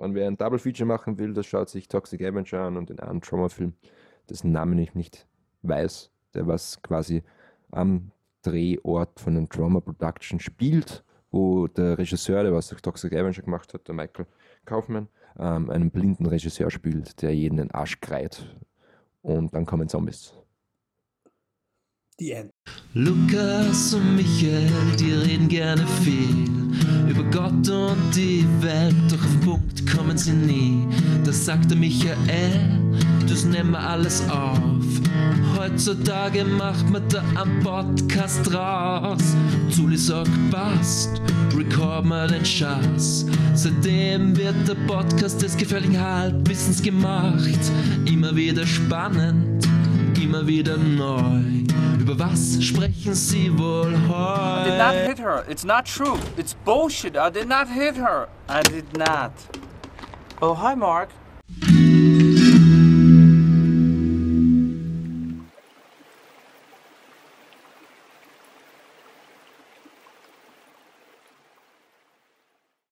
und wer ein Double Feature machen will, das schaut sich Toxic Avenger an und den anderen Trauma-Film, dessen Namen ich nicht weiß, der was quasi am Drehort von einem Trauma Production spielt, wo der Regisseur, der was Toxic Avenger gemacht hat, der Michael Kaufman, ähm, einen blinden Regisseur spielt, der jeden den Arsch kreit. Und dann kommen Zombies.
Die End.
Lukas und Michael, die reden gerne viel
über Gott und die Welt, doch auf Punkt kommen sie nie. Da sagte Michael, das nehmen wir alles auf. Heutzutage macht man da einen Podcast raus. Zuli sagt, passt, record mal den Schatz. Seitdem wird der Podcast des gefährlichen Halbwissens gemacht. Immer wieder spannend, immer wieder neu. Über was sprechen sie wohl
I did not hit her. It's not true. It's bullshit. I did not hit her. I did not. Oh, hi, Mark.